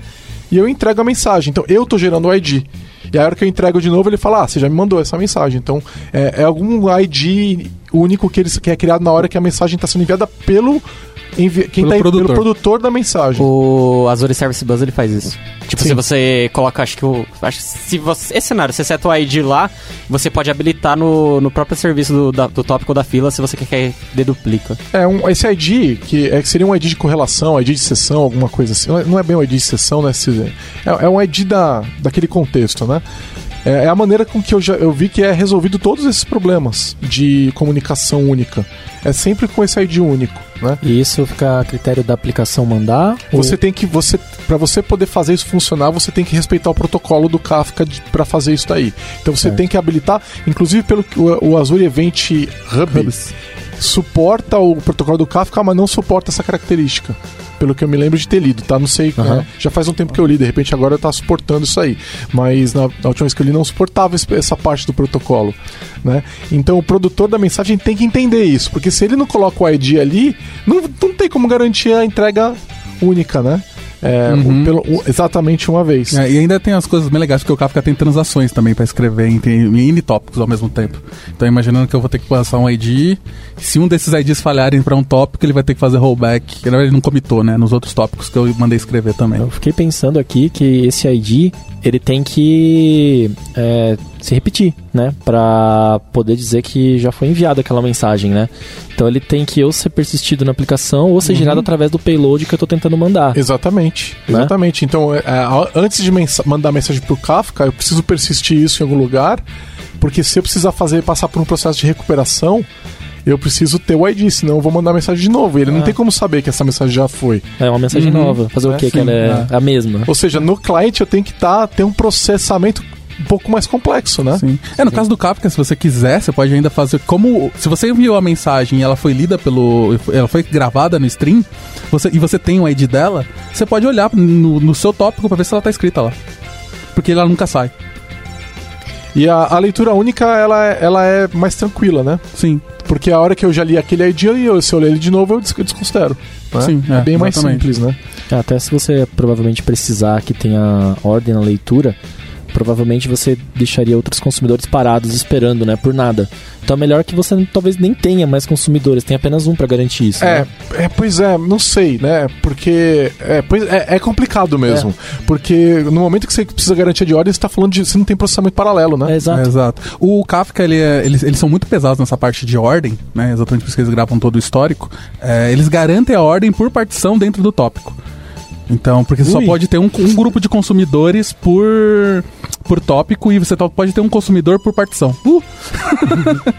S2: e eu entrego a mensagem. Então eu tô gerando o ID. E a hora que eu entrego de novo, ele fala: Ah, você já me mandou essa mensagem. Então é, é algum ID único que, eles, que é criado na hora que a mensagem está sendo enviada pelo, envi quem
S4: Pelo
S2: tá,
S4: produtor.
S2: pelo produtor da mensagem.
S3: O Azure Service Bus ele faz isso. Tipo,
S2: Sim.
S3: se você coloca, acho que o. Acho que se você. Esse cenário, você seta o ID lá, você pode habilitar no, no próprio serviço do, da- do tópico da fila se você quer que deduplica.
S2: É, um, esse ID, que, é, que seria um ID de correlação, ID de sessão, alguma coisa assim. Não é- é bem um ID de sessão, né? É, é um ID da, daquele contexto, né? É, é a maneira com que eu, já, eu vi que é resolvido todos esses problemas de comunicação única. É sempre com esse ID único, né?
S5: E isso fica a critério da aplicação mandar?
S2: Você tem que você para você poder fazer isso funcionar, você tem que respeitar o protocolo do Kafka para fazer isso daí. Então você
S5: Certo.
S2: tem que habilitar, inclusive pelo o, o Azure Event Hub
S4: Hubs.
S2: suporta o protocolo do Kafka, mas não suporta essa característica. Pelo que eu me lembro de ter lido, tá? Não sei,
S5: Aham.
S2: né? já faz um tempo que eu li, de repente agora tá suportando isso aí. Mas na, na última vez que eu li não suportava essa parte do protocolo, né? Então o produtor da mensagem tem que entender isso, porque se ele não coloca o ID ali, não, não tem como garantir a entrega única, né? É,
S4: Uhum.
S2: pelo- exatamente uma vez.
S4: É, e ainda tem as coisas bem legais, porque o Kafka tem transações também pra escrever em, em N tópicos ao mesmo tempo. Então, imaginando que eu vou ter que passar um ID, se um desses IDs falharem pra um tópico, ele vai ter que fazer rollback. Que na verdade ele não comitou, né? Nos outros tópicos que eu mandei escrever também.
S5: Eu fiquei pensando aqui que esse ID ele tem que é, se repetir, né? Pra poder dizer que já foi enviada aquela mensagem, né? Então ele tem que ou ser persistido na aplicação ou ser gerado através do payload que eu tô tentando mandar.
S2: Exatamente,
S5: Né?
S2: exatamente. Então, é, é, antes de mensa- mandar mensagem pro Kafka, eu preciso persistir isso em algum lugar, porque se eu precisar fazer passar por um processo de recuperação, eu preciso ter o ID, senão eu vou mandar mensagem de novo. E ele não
S5: Ah.
S2: tem como saber que essa mensagem já foi.
S5: É uma mensagem
S4: Uhum.
S5: nova. Fazer
S2: É,
S5: o quê? Que
S2: sim,
S5: ela é a mesma.
S2: Ou seja, no cliente eu tenho que tá, ter um processamento um pouco mais complexo, né?
S4: Sim. É, no caso do Kafka, se você quiser, você pode ainda fazer como. Se você enviou a mensagem e ela foi lida pelo. Ela foi gravada no stream, você, e você tem o ID dela, você pode olhar no, no seu tópico pra ver se ela tá escrita lá. Porque ela nunca sai.
S2: E a, a leitura única, ela, é- ela é mais tranquila, né?
S4: Sim.
S2: Porque a hora que eu já li aquele ID, eu, se eu ler ele de novo, eu des- eu desconsidero. né?
S4: Sim,
S2: é,
S4: é,
S2: bem mais
S4: exatamente.
S2: simples, né?
S5: Até se você provavelmente precisar que tenha ordem na leitura, provavelmente você deixaria outros consumidores parados esperando, né, por nada. Então é melhor que você talvez nem tenha mais consumidores, tem apenas um para garantir isso.
S2: É,
S5: né?
S2: é, pois é, não sei, né? Porque é, pois é, é complicado mesmo. Porque no momento que você precisa garantia de ordem, você tá falando de. Você não tem processamento paralelo, né?
S5: É, exato.
S4: É, exato. O Kafka, ele é- eles, eles são muito pesados nessa parte de ordem, né? Exatamente por isso que eles gravam todo o histórico. É, eles garantem a ordem por partição dentro do tópico. Então, porque você só pode ter um, um grupo de consumidores por, por tópico e você pode ter um consumidor por partição. Uh,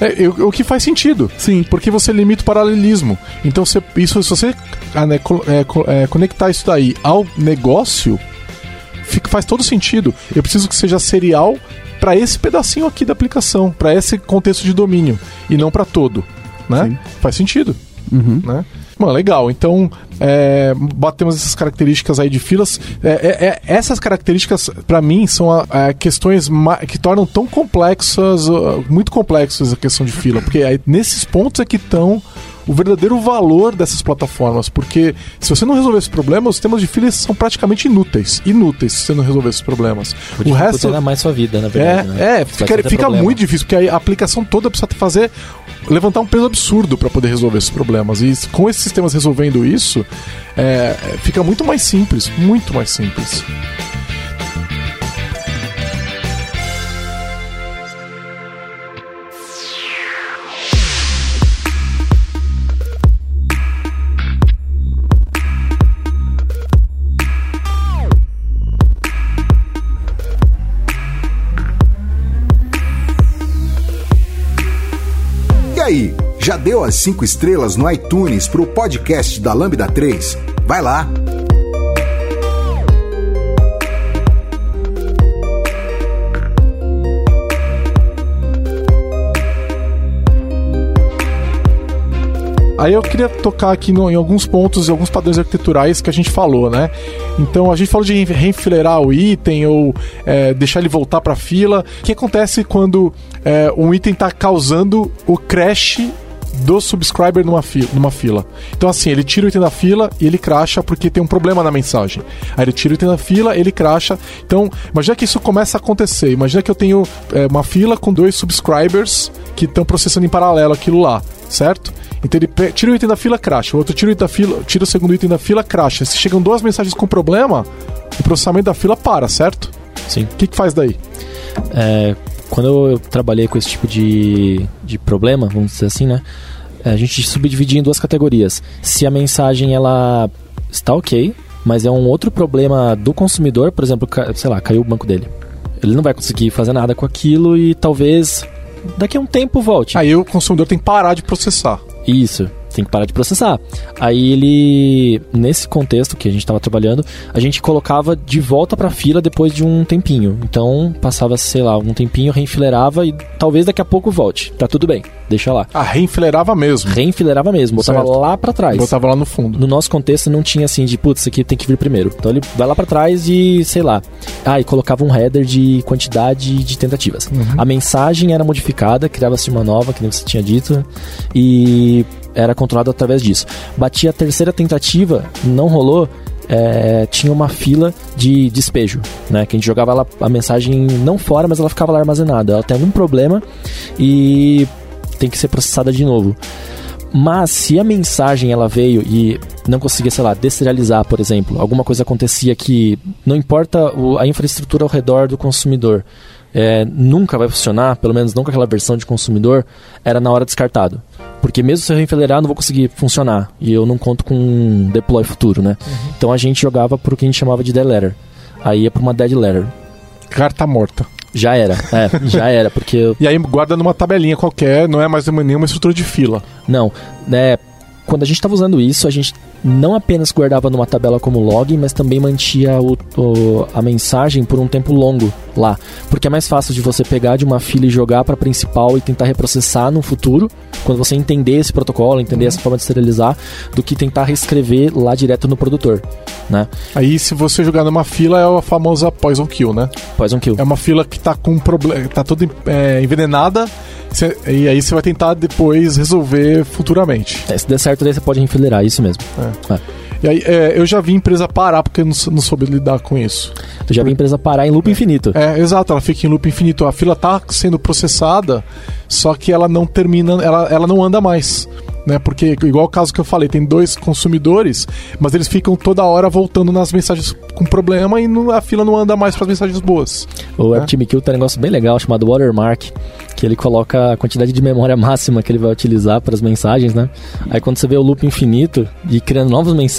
S2: É, o que faz sentido.
S4: sim.
S2: Porque você limita o paralelismo. Então, você, isso, se você ah, né, é, é, conectar isso daí ao negócio, fica, faz todo sentido. Eu preciso que seja serial para esse pedacinho aqui da aplicação, para esse contexto de domínio, e não para todo. Né?
S4: Sim.
S2: Faz sentido.
S4: Uhum.
S2: né? Bom, legal. Então, é, batemos essas características aí de filas. É, é, é, essas características, para mim, são a- a questões ma- que tornam tão complexas, uh, muito complexas a questão de fila. Porque aí, nesses pontos é que estão o verdadeiro valor dessas plataformas. Porque se você não resolver esse problema, os sistemas de filas são praticamente inúteis. Inúteis se você não resolver esses problemas. O resto.
S5: ainda mais sua vida, na
S2: É,
S5: verdade. né?
S2: é fica, fica muito difícil, porque aí a aplicação toda precisa fazer levantar um peso absurdo para poder resolver esses problemas. E com esses sistemas resolvendo isso, é, é, fica muito mais simples, muito mais simples.
S1: Deu as 5 estrelas no iTunes pro podcast da Lambda 3? Vai lá!
S2: Aí eu queria tocar aqui no- em alguns pontos e alguns padrões arquiteturais que a gente falou, né? Então a gente falou de reenfileirar o item ou é, deixar ele voltar para a fila. O que acontece quando é, um item está causando o crash do subscriber numa fila, numa fila? Então assim, ele tira o item da fila e ele cracha porque tem um problema na mensagem. Aí ele tira o item da fila, ele cracha. Então, imagina que isso começa a acontecer. Imagina que eu tenho é, uma fila com dois subscribers que estão processando em paralelo aquilo lá, certo? Então ele tira o item da fila, cracha. O outro tira o item da fila, tira o segundo item da fila, cracha. Se chegam duas mensagens com problema, o processamento da fila para, certo?
S5: Sim.
S2: O que, que faz daí?
S5: É, quando eu trabalhei com esse tipo de, de problema, vamos dizer assim, né? A gente subdividia em duas categorias. Se a mensagem ela está ok, mas é um outro problema do consumidor, por exemplo, sei lá, caiu o banco dele. Ele não vai conseguir fazer nada com aquilo e talvez daqui a um tempo volte.
S2: Aí o consumidor tem que parar de processar.
S5: Isso, tem que parar de processar. Aí ele, nesse contexto que a gente estava trabalhando, a gente colocava de volta para a fila depois de um tempinho. Então passava, sei lá, um tempinho, reenfileirava e talvez daqui a pouco volte. Tá tudo bem, deixa lá.
S2: Ah, reenfileirava mesmo.
S5: Reenfileirava mesmo, botava
S2: Certo.
S5: lá para trás.
S2: Botava lá no fundo.
S5: No nosso contexto não tinha assim de, putz, isso aqui tem que vir primeiro. Então ele vai lá pra trás e, sei lá. Ah, e colocava um header de quantidade de tentativas. A mensagem era modificada, criava-se uma nova, que nem você tinha dito, e era controlado através disso. Batia a terceira tentativa, não rolou. é, tinha uma fila de despejo, né? Que a gente jogava ela, a mensagem não fora, mas ela ficava lá armazenada. Ela tem algum problema e tem que ser processada de novo. Mas se a mensagem ela veio e não conseguia, sei lá, deserializar, por exemplo, alguma coisa acontecia que não importa a infraestrutura ao redor do consumidor, é, nunca vai funcionar, pelo menos não com aquela versão de consumidor, era na hora descartado. Porque mesmo se eu reenfileirar, eu não vou conseguir funcionar. E eu não conto com um deploy futuro, né? Então a gente jogava por o que a gente chamava de dead letter. Aí ia pra uma dead letter.
S2: Carta morta.
S5: Já era, é, já era, porque eu
S2: E aí guarda numa tabelinha qualquer, não é mais uma- nenhuma estrutura de fila.
S5: Não, né? Quando a gente estava usando isso, a gente não apenas guardava numa tabela como log, mas também mantinha o, o- a mensagem por um tempo longo lá. Porque é mais fácil de você pegar de uma fila e jogar para a principal e tentar reprocessar no futuro, quando você entender esse protocolo, entender essa forma de serializar, do que tentar reescrever lá direto no produtor, né?
S2: Aí se você jogar numa fila é a famosa poison kill, né?
S5: Poison kill.
S2: É uma fila que tá com problema, tá toda é, envenenada, cê- e aí você vai tentar depois resolver futuramente.
S5: É, se der certo, daí você pode enfileirar, isso mesmo.
S2: É.
S5: É.
S2: E aí, é, eu já vi empresa parar porque não, não soube lidar com isso.
S5: Tu já vi a empresa parar em loop infinito.
S2: É, exato, ela fica em loop infinito. A fila tá sendo processada, só que ela não termina, ela, ela não anda mais. Né, porque, igual o caso que eu falei, tem dois consumidores, mas eles ficam toda hora voltando nas mensagens com problema e não- a fila não anda mais para as mensagens boas.
S5: O
S2: É.
S5: AppTimeKill tem um negócio bem legal chamado Watermark, que ele coloca a quantidade de memória máxima que ele vai utilizar para as mensagens, né? Aí quando você vê o loop infinito e criando novas mensagens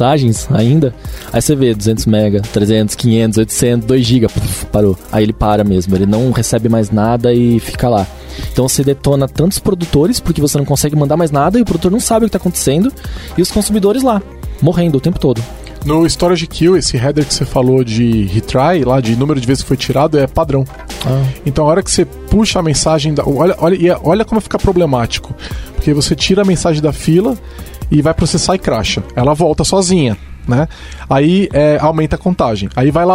S5: ainda, aí você vê 200 mega, 300, 500, 800, 2 GB, parou. Aí ele para mesmo, ele não recebe mais nada e fica lá. Então você detona tantos produtores porque você não consegue mandar mais nada e o produtor não sabe o que está acontecendo e os consumidores lá, morrendo o tempo todo.
S2: No Storage Kill, esse header que você falou de retry, lá de número de vezes que foi tirado, é padrão. Então a hora que você puxa a mensagem da. Olha, olha, e olha como fica problemático. Porque você tira a mensagem da fila e vai processar e cracha. Ela volta sozinha. Né? Aí é, aumenta a contagem. Aí vai lá,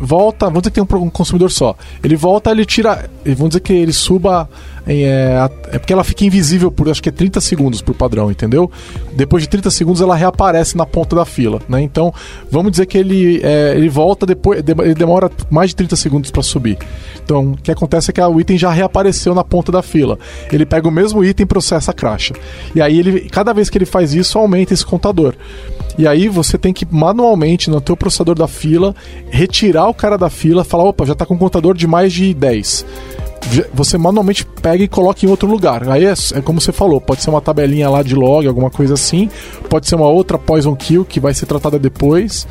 S2: volta. Vamos dizer que tem um, um consumidor só. Ele volta, ele tira. Vamos dizer que ele suba. em, É, é porque ela fica invisível por acho que é 30 segundos por padrão, entendeu? Depois de 30 segundos ela reaparece na ponta da fila. Né? Então, vamos dizer que ele, é, ele volta depois. de- Ele demora mais de 30 segundos para subir. Então, o que acontece é que o item já reapareceu na ponta da fila. Ele pega o mesmo item e processa a cracha. E aí ele, cada vez que ele faz isso, aumenta esse contador. E aí você tem que manualmente no teu processador da fila retirar o cara da fila, falar, opa, já tá com um contador de mais de 10. Já- Você manualmente pega e coloca em outro lugar. Aí é, é como você falou, pode ser uma tabelinha lá de log, alguma coisa assim, pode ser uma outra poison kill que vai ser tratada depois.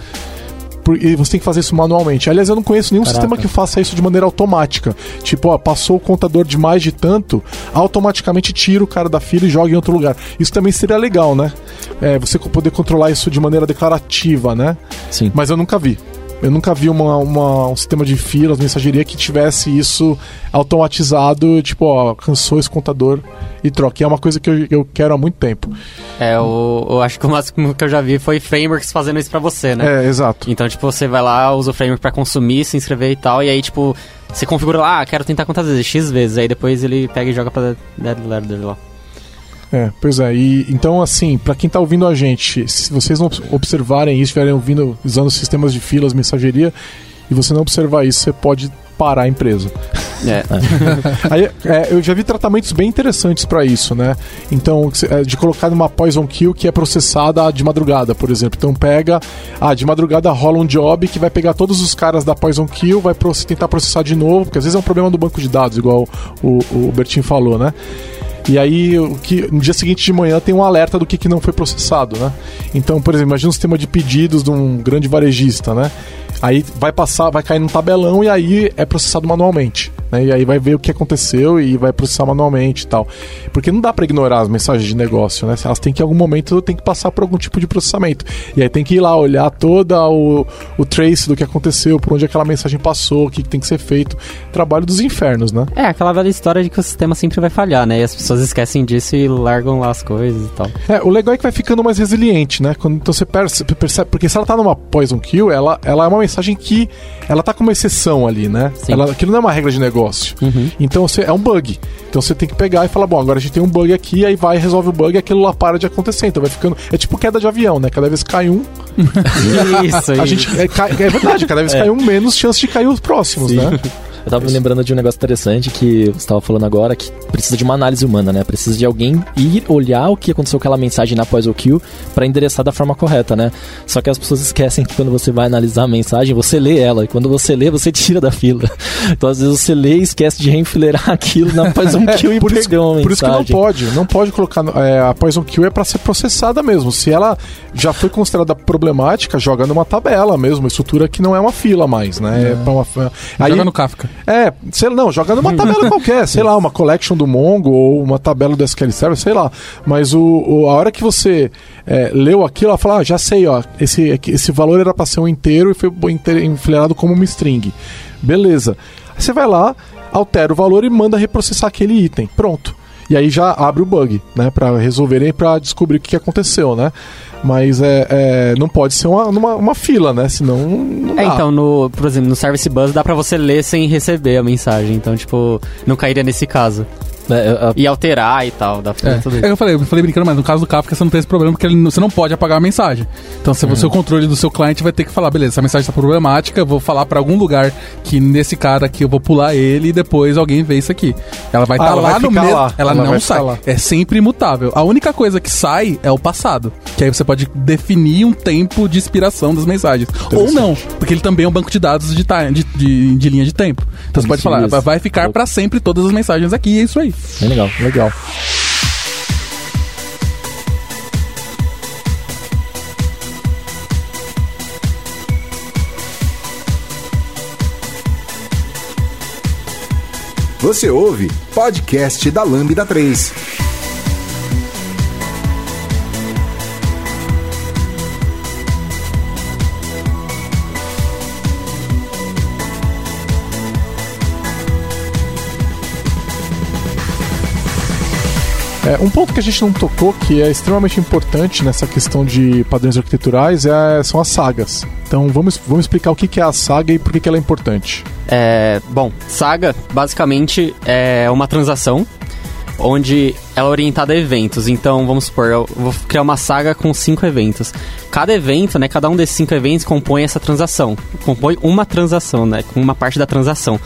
S2: E você tem que fazer isso manualmente. Aliás, eu não conheço nenhum
S5: Caraca.
S2: sistema que faça isso de maneira automática. Tipo, ó, passou o contador de mais de tanto, automaticamente tira o cara da fila e joga em outro lugar. Isso também seria legal, né? É, você poder controlar isso de maneira declarativa, né?
S5: Sim.
S2: Mas eu nunca vi. Eu nunca vi uma, uma- um sistema de filas, mensageria que tivesse isso automatizado, tipo, ó, cansou esse contador e troca. E é uma coisa que eu, eu quero há muito tempo.
S3: É, eu, eu acho que o máximo que eu já vi foi frameworks fazendo isso pra você, né?
S2: É, exato.
S3: Então, tipo, você vai lá, usa o framework pra consumir, se inscrever e tal, e aí, tipo, você configura lá, ah, quero tentar quantas vezes? X vezes. Aí depois ele pega e joga pra dead ladder lá.
S2: É, pois é. E, então, assim, pra quem tá ouvindo a gente, se vocês não observarem isso, estiverem ouvindo, usando sistemas de filas, mensageria, e você não observar isso, você pode parar a empresa.
S3: É.
S2: Aí, é, eu já vi tratamentos bem interessantes pra isso, né? Então, é, de colocar numa poison kill que é processada de madrugada, por exemplo. Então pega, ah, de madrugada rola um job que vai pegar todos os caras da poison kill, vai pro- tentar processar de novo, porque às vezes é um problema do banco de dados, igual o, o Bertin falou, né? E aí, o que, no dia seguinte de manhã tem um alerta do que, que não foi processado, né? Então, por exemplo, imagina um sistema de pedidos de um grande varejista, né? Aí vai passar, vai cair num tabelão e aí é processado manualmente. Né? E aí vai ver o que aconteceu e vai processar manualmente e tal. Porque não dá pra ignorar as mensagens de negócio, né? Elas têm que, em algum momento, tem que passar por algum tipo de processamento. E aí tem que ir lá olhar toda o, o trace do que aconteceu, por onde aquela mensagem passou, o que, tem que ser feito. Trabalho dos infernos, né?
S3: É, aquela velha história de que o sistema sempre vai falhar, né? E as pessoas esquecem disso e largam lá as coisas e tal.
S2: É, o legal é que vai ficando mais resiliente, né? Quando, então você perce- percebe, porque se ela tá numa poison kill, ela, ela é uma mensagem que ela tá com uma exceção ali, né?
S3: Sim.
S2: Ela, aquilo não é uma regra de negócio.
S3: Uhum.
S2: Então você, é um bug. Então você tem que pegar e falar, bom, agora a gente tem um bug aqui, aí vai, resolve o bug e aquilo lá para de acontecer. Então vai ficando. É tipo queda de avião, né? Cada vez cai um,
S3: Isso,
S2: a
S3: isso.
S2: gente. É, cai- é verdade, cada vez que cai um, menos chance de cair os próximos,
S5: Sim.
S2: né?
S5: Eu tava me lembrando de um negócio interessante que você estava falando agora, que precisa de uma análise humana, né? Precisa de alguém ir olhar o que aconteceu com aquela mensagem na pós o kill para endereçar da forma correta, né? Só que as pessoas esquecem que quando você vai analisar a mensagem, você lê ela, e quando você lê, você tira da fila. Então, às vezes, você lê e esquece de reenfileirar aquilo na um kill e
S2: por isso,
S5: perdeu uma
S2: por isso que não
S5: mensagem.
S2: pode, não pode colocar. é, a Poison Kill é pra ser processada mesmo. Se ela já foi considerada problemática, joga numa tabela mesmo, uma estrutura que não é uma fila mais, né? É. pra uma, aí,
S4: Joga no Kafka.
S2: É, sei lá, não, joga numa tabela qualquer, sei lá, uma collection do Mongo ou uma tabela do SQL Server, sei lá. Mas o, o- a hora que você é, leu aquilo, ela fala, ah, já sei, ó, esse, esse valor era pra ser um inteiro e foi enfileirado como uma string. Beleza. Aí você vai lá, altera o valor e manda reprocessar aquele item. Pronto. E aí já abre o bug, né? Pra resolverem pra descobrir o que aconteceu, né? Mas é, é, não pode ser uma, numa, uma fila, né? Senão não dá.
S3: É, então, no, por exemplo, no Service Bus dá pra você ler sem receber a mensagem. Então, tipo, não cairia nesse caso.
S5: É, é,
S3: E alterar e tal, dá pra fazer
S4: É,
S3: tudo
S4: é
S3: isso.
S4: que eu falei, eu falei brincando, mas no caso do Kafka você não tem esse problema porque ele você não pode apagar a mensagem. Então, se você o controle do seu cliente vai ter que falar, beleza, essa mensagem tá problemática, eu vou falar pra algum lugar que nesse cara aqui eu vou pular ele e depois alguém vê isso aqui. Ela vai
S2: Ah,
S4: estar
S2: ela
S4: lá
S2: vai
S4: no mesmo.
S2: lá.
S4: Ela,
S2: Ela
S4: não sai.
S2: lá.
S4: É sempre imutável. A única coisa que sai é o passado. Que aí você pode definir um tempo de expiração das mensagens. Ou não, porque ele também é um banco de dados de, time, de, de, de linha de tempo. Então você pode falar,
S5: Beleza.
S4: vai ficar pra sempre todas as mensagens aqui e é isso aí.
S5: Bem legal.
S2: Legal.
S1: Você ouve podcast da Lambda 3.
S2: É, um ponto que a gente não tocou, que é extremamente importante nessa questão de padrões arquiteturais, é, são as sagas. Então vamos, vamos explicar o que é a saga e por que que ela é importante.
S3: É, bom, saga basicamente é uma transação onde ela é orientada a eventos. Então, vamos supor, eu vou criar uma saga com cinco eventos. Cada evento, né, cada um desses cinco eventos compõe essa transação. Compõe uma transação, né, com uma parte da transação.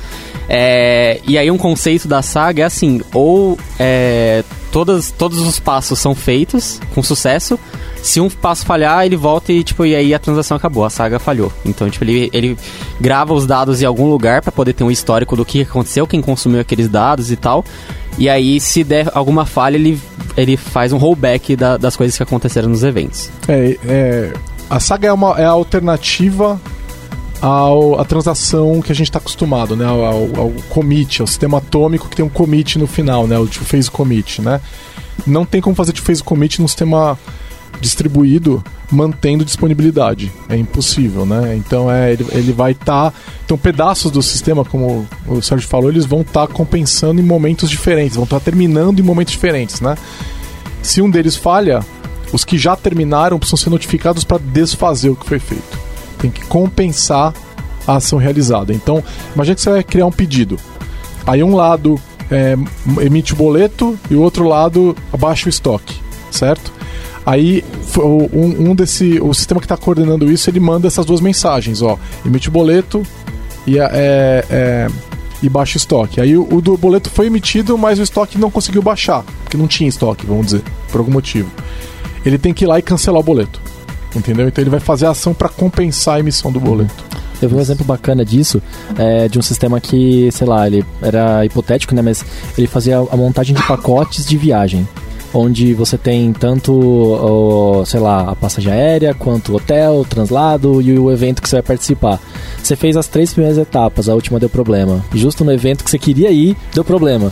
S3: É, e aí um conceito da saga é assim, ou é, todas, todos os passos são feitos com sucesso, se um passo falhar, ele volta e, tipo, e aí a transação acabou, a saga falhou. Então, tipo, ele, ele grava os dados em algum lugar para poder ter um histórico do que aconteceu, quem consumiu aqueles dados e tal. E aí, se der alguma falha, ele, ele faz um rollback da- das coisas que aconteceram nos eventos.
S2: É, é, a saga é, uma, é a alternativa ao, à transação que a gente está acostumado, né? Ao, ao, ao commit, ao sistema atômico que tem um commit no final, né? O tipo phase commit, né? Não tem como fazer tipo phase commit num sistema distribuído mantendo disponibilidade. É impossível, né? Então é, ele, ele vai estar. então pedaços do sistema, como o Sérgio falou, eles vão estar compensando em momentos diferentes, vão estar terminando em momentos diferentes, né? Se um deles falha, os que já terminaram precisam ser notificados para desfazer o que foi feito. Tem que compensar a ação realizada. Então, imagine que você vai criar um pedido. Aí um lado é, emite o boleto e o outro lado abaixa o estoque, certo? Aí um, um desse, o sistema que está coordenando isso, ele manda essas duas mensagens, ó, emite o boleto e, é, é, e baixa o estoque. Aí o, o do boleto foi emitido, mas o estoque não conseguiu baixar, porque não tinha estoque, vamos dizer, por algum motivo. Ele tem que ir lá e cancelar o boleto, entendeu? Então ele vai fazer a ação para compensar a emissão do boleto.
S5: Eu vi um exemplo bacana disso, é, de um sistema que, sei lá, ele era hipotético, né? Mas ele fazia a montagem de pacotes de viagem. Onde você tem tanto, o, sei lá, a passagem aérea, quanto o hotel, o translado e o evento que você vai participar. Você fez as três primeiras etapas, a última deu problema. Justo no evento que você queria ir, deu problema.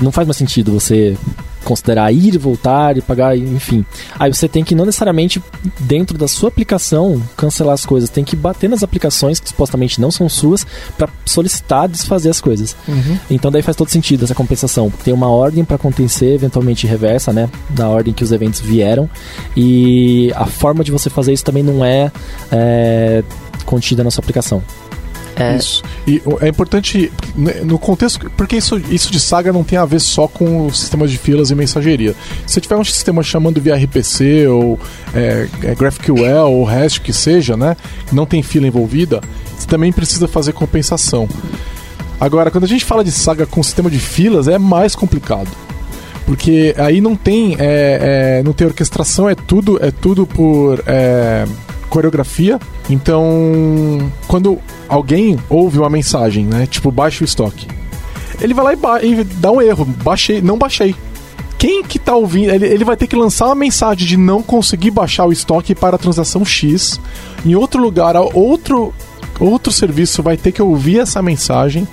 S5: Não faz mais sentido você considerar ir e voltar e pagar, enfim. Aí você tem que não necessariamente dentro da sua aplicação cancelar as coisas, tem que bater nas aplicações que supostamente não são suas para solicitar desfazer as coisas. Então daí faz todo sentido essa compensação, tem uma ordem para acontecer, eventualmente reversa, né, da ordem que os eventos vieram e a forma de você fazer isso também não é, é contida na sua aplicação.
S3: É,
S2: Isso. E o- é importante, né, no contexto, porque isso, isso de saga não tem a ver só com os sistemas de filas e mensageria. Se tiver um sistema chamando via RPC ou é, é, GraphQL ou REST, que seja, né, não tem fila envolvida, você também precisa fazer compensação. Agora, quando a gente fala de saga com sistema de filas, é mais complicado. Porque aí não tem, é, é, não tem orquestração, é tudo, é tudo por é, coreografia. Então, quando alguém ouve uma mensagem, né? Tipo, baixa o estoque. Ele vai lá e, e dá um erro. Baixei, não baixei. Quem que tá ouvindo? Ele, ele vai ter que lançar uma mensagem de não conseguir baixar o estoque para a transação X. Em outro lugar, outro, outro serviço vai ter que ouvir essa mensagem.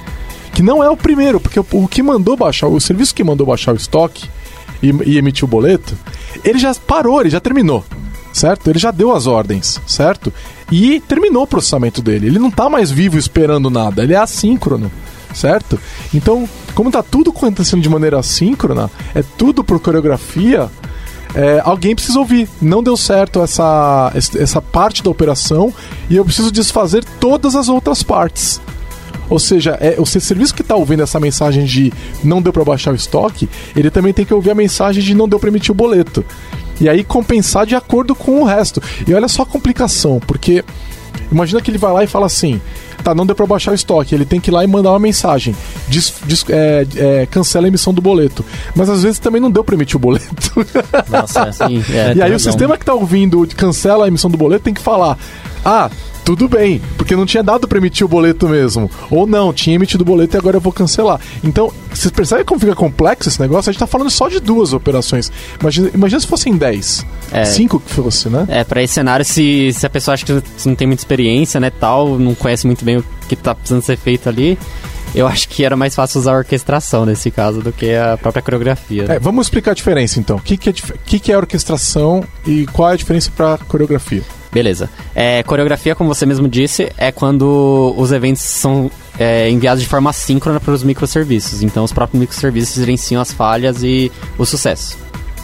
S2: Que não é o primeiro, porque o, o que mandou baixar, o serviço que mandou baixar o estoque e, e o boleto, ele já parou, ele já terminou, certo? Ele já deu as ordens, certo? E terminou o processamento dele. Ele não tá mais vivo esperando nada, ele é assíncrono, certo? Então, como tá tudo acontecendo de maneira assíncrona, é tudo por coreografia, é, alguém precisa ouvir. Não deu certo essa, essa parte da operação e eu preciso desfazer todas as outras partes. Ou seja, é, o serviço que está ouvindo essa mensagem de não deu para baixar o estoque, ele também tem que ouvir a mensagem de não deu para emitir o boleto. E aí compensar de acordo com o resto. E olha só a complicação, porque imagina que ele vai lá e fala assim: tá, não deu pra baixar o estoque. Ele tem que ir lá e mandar uma mensagem. Diz, diz, é, é, cancela a emissão do boleto. Mas às vezes também não deu pra emitir o boleto.
S3: Nossa, é assim. É,
S2: e aí o sistema que tá ouvindo cancela a emissão do boleto tem que falar: ah, tudo bem, porque não tinha dado para emitir o boleto mesmo. Ou não, tinha emitido o boleto e agora eu vou cancelar. Então, vocês percebem como fica complexo esse negócio? A gente tá falando só de duas operações. Imagina, imagina se fossem 10. É, Cinco que fosse, né?
S3: É, pra esse cenário, se, se a pessoa acha que não tem muita experiência, né, tal, não conhece muito bem o que tá precisando ser feito ali, eu acho que era mais fácil usar a orquestração nesse caso do que a própria coreografia.
S2: É, vamos explicar a diferença então. O que, que, é, que, que é orquestração e qual é a diferença para coreografia?
S3: Beleza. É, coreografia, como você mesmo disse, é quando os eventos são é, enviados de forma síncrona para os microserviços. Então, os próprios microserviços gerenciam as falhas e o sucesso.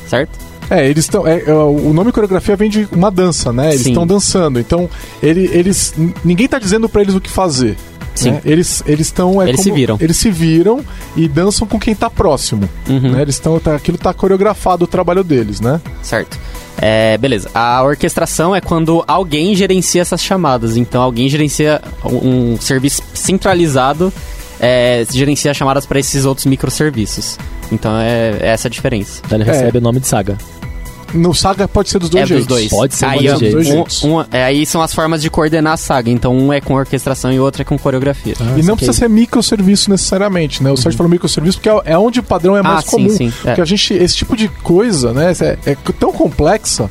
S3: Certo?
S2: É, eles estão. É, é, o nome coreografia vem de uma dança, né? Eles estão dançando. Então, ele, eles. Ninguém está dizendo para eles o que fazer. Sim. Né? Eles eles estão
S3: é eles como, se viram.
S2: Eles se viram e dançam com quem está próximo. Uhum. Né? Eles estão tá, aquilo está coreografado o trabalho deles, né?
S3: Certo. É, beleza. A orquestração é quando alguém gerencia essas chamadas. Então, alguém gerencia um, um serviço centralizado, é, gerencia chamadas para esses outros microserviços. Então, é, é essa a diferença.
S5: Então, ele recebe é. o nome de Saga.
S2: No Saga pode ser dos dois
S3: é
S2: jeitos.
S3: Dos dois.
S5: Pode ser
S3: aí,
S5: dos dois
S3: jeitos. Um, um, é, aí são as formas de coordenar a Saga. Então um é com orquestração e o outro é com coreografia.
S2: Ah, e não precisa ser microserviço necessariamente, né? O uhum. Sérgio falou microserviço porque é, é onde o padrão é mais ah, comum. Sim, sim. É. Porque a gente, esse tipo de coisa, né? É, é tão complexa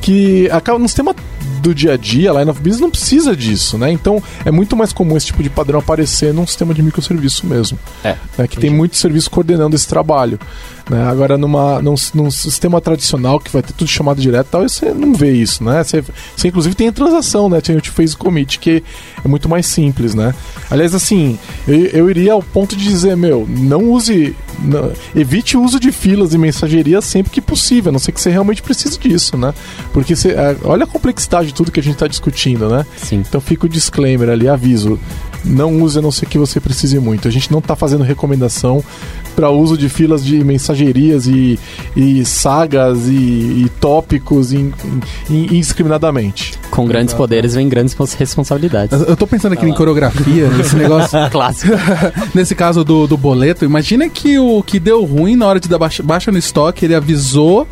S2: que acaba no sistema do dia a dia, Line of Business não precisa disso, né? Então é muito mais comum esse tipo de padrão aparecer num sistema de microserviço mesmo. É. Né? Que tem muito serviço coordenando esse trabalho. Né? Agora, numa, num, num, sistema tradicional que vai ter tudo chamado direto tal, você não vê isso, né? Você, você inclusive tem a transação, né? Tem o phase commit, que é muito mais simples, né? Aliás, assim, eu, eu iria ao ponto de dizer, meu, não use. Não, evite o uso de filas e mensageria sempre que possível, a não ser que você realmente precise disso, né? Porque você, é, olha a complexidade de tudo que a gente está discutindo, né?
S3: Sim.
S2: Então fica o disclaimer ali, aviso. Não use a não ser que você precise muito. A gente não está fazendo recomendação para uso de filas de mensagerias e, e sagas e, e tópicos in, in, indiscriminadamente.
S3: Com grandes poderes vem grandes responsabilidades.
S4: Eu tô pensando aqui ah em coreografia, nesse negócio.
S3: Clássico.
S4: nesse caso do, do boleto, imagina que o que deu ruim na hora de dar baixa, baixa no estoque, ele avisou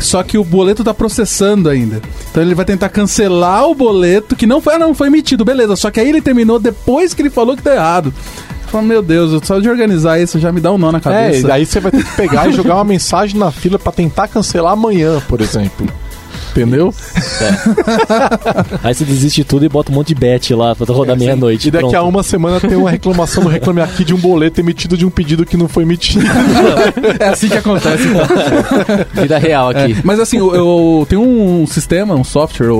S4: só que o boleto tá processando ainda. Então ele vai tentar cancelar o boleto que não foi, ah, não foi emitido, beleza. Só que aí ele terminou depois que ele falou que tá errado. Fala, meu Deus, só de organizar isso já me dá um nó na cabeça.
S2: É, e daí você vai ter que pegar e jogar uma mensagem na fila para tentar cancelar amanhã, por exemplo. Entendeu?
S5: É. Aí você desiste de tudo e bota um monte de bet lá pra rodar é, meia-noite.
S2: E daqui
S5: Pronto.
S2: a uma semana tem uma reclamação do Reclame Aqui de um boleto emitido de um pedido que não foi emitido.
S4: é assim que acontece.
S3: Então. Vida real aqui. É,
S4: mas assim, eu, eu tenho um sistema, um software,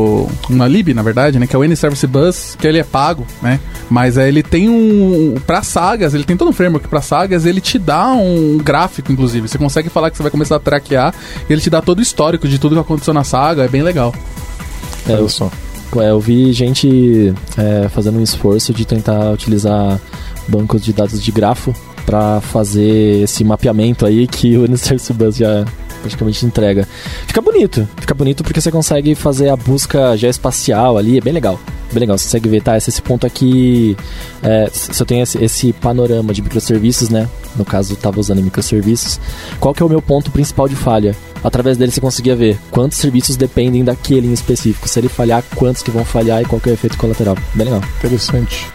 S4: uma lib, na verdade, né? Que é o N-Service Bus, que ele é pago, né? Mas ele tem um... Pra sagas, ele tem todo um framework pra sagas, ele te dá um gráfico, inclusive. Você consegue falar que você vai começar a traquear, e ele te dá todo o histórico de tudo que aconteceu na saga, é bem legal.
S5: É, eu, só. É, eu vi gente é, fazendo um esforço de tentar utilizar bancos de dados de grafo para fazer esse mapeamento aí que o Universe Bus já praticamente entrega. Fica bonito, fica bonito porque você consegue fazer a busca geoespacial ali, é bem legal. Bem legal, você consegue ver, tá, esse ponto aqui, é, se eu tenho esse, esse, panorama de microserviços, né, no caso eu estava usando microserviços, qual que é o meu ponto principal de falha? Através dele você conseguia ver quantos serviços dependem daquele em específico, se ele falhar, quantos que vão falhar e qual que é o efeito colateral. Bem legal.
S2: Interessante.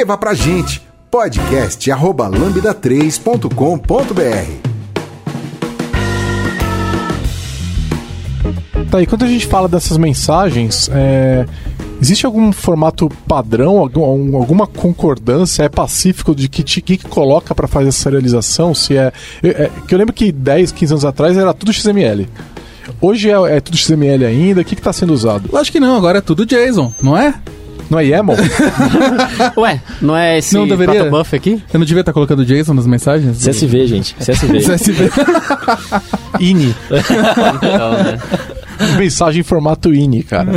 S1: Escreva pra gente podcast@lambda3.com.br.
S2: Tá, e quando a gente fala dessas mensagens, é, Existe algum formato padrão, algum- alguma concordância, é pacífico de que, que, que coloca para fazer essa serialização? Se é, é- é- que eu lembro que 10, 15 anos atrás era tudo XML. Hoje é, é tudo XML ainda. O que está sendo usado?
S4: Eu acho que não, agora é tudo JSON, não é?
S2: Não é YAML?
S3: Ué, não é esse
S4: Não deveria?
S3: protobuf aqui?
S4: Eu não devia estar colocando JSON nas mensagens?
S5: CSV, gente. CSV.
S4: CSV.
S2: INI.
S3: Então, né?
S2: Mensagem em formato INI, cara.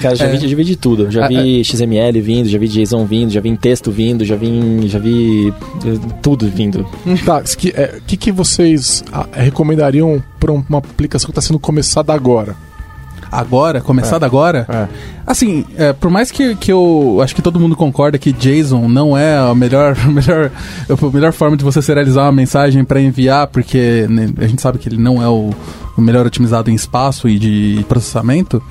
S5: Cara, já, vi, já vi de tudo. Já
S4: É,
S5: vi XML vindo, já vi JSON vindo, já vi em texto vindo, já vi, em- já vi eh, tudo vindo.
S2: tá, o que, é, que, que vocês ah, recomendariam para uma aplicação que está sendo começada agora?
S4: Agora, começado agora?
S2: É.
S4: Assim, é, por mais que, que eu acho que todo mundo concorda que JSON não é a melhor, a melhor, a melhor forma de você serializar uma mensagem para enviar, porque né, a gente sabe que ele não é o, o melhor otimizado em espaço e de processamento.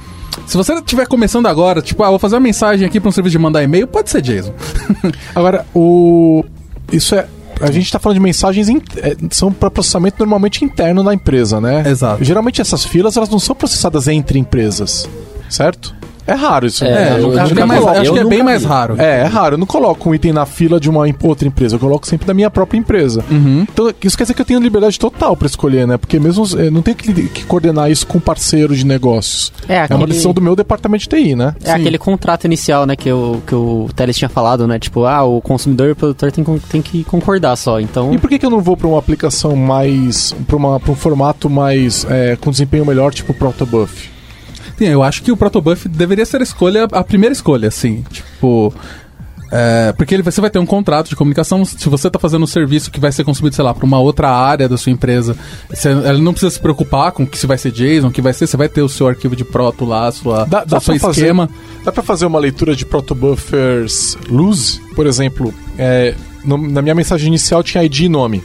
S4: Se você estiver começando agora, tipo, ah, vou fazer uma mensagem aqui para um serviço de mandar e-mail, pode ser JSON.
S2: Agora, o. Isso é. A gente está falando de mensagens in- é, são para processamento normalmente interno da empresa, né?
S4: Exato.
S2: Geralmente essas filas elas não são processadas entre empresas, certo? É raro isso.
S5: É,
S2: né?
S5: Eu-
S4: acho que é,
S5: eu
S4: mais- acho
S5: eu
S4: que é bem mais raro.
S2: É, é raro. Eu não coloco um item na fila de uma outra empresa. Eu coloco sempre da minha própria empresa.
S4: Uhum.
S2: Então, isso quer dizer que eu tenho liberdade total para escolher, né? Porque mesmo eu não tenho que, que coordenar isso com um parceiro de negócios.
S3: É,
S2: É uma
S3: aquele,
S2: decisão do meu departamento de TI, né?
S3: é aquele contrato inicial, né, que o, que o Teles tinha falado, né? Tipo, ah, o consumidor e o produtor tem, tem que concordar só. Então,
S2: E por que, que eu não vou para uma aplicação mais. para um formato mais. é, com desempenho melhor, tipo Protobuf?
S4: Sim, eu acho que o Protobuf deveria ser a escolha, a primeira escolha, assim. Tipo. é, porque ele, você vai ter um contrato de comunicação. Se você está fazendo um serviço que vai ser consumido, sei lá, para uma outra área da sua empresa, você, ela não precisa se preocupar com que se vai ser JSON, que vai ser. Você vai ter o seu arquivo de proto lá, sua,
S2: Dá- dá
S4: seu
S2: pra fazer-
S4: esquema.
S2: Dá para fazer uma leitura de protobuffers loose? Por exemplo, é, no- na minha mensagem inicial tinha ID e nome.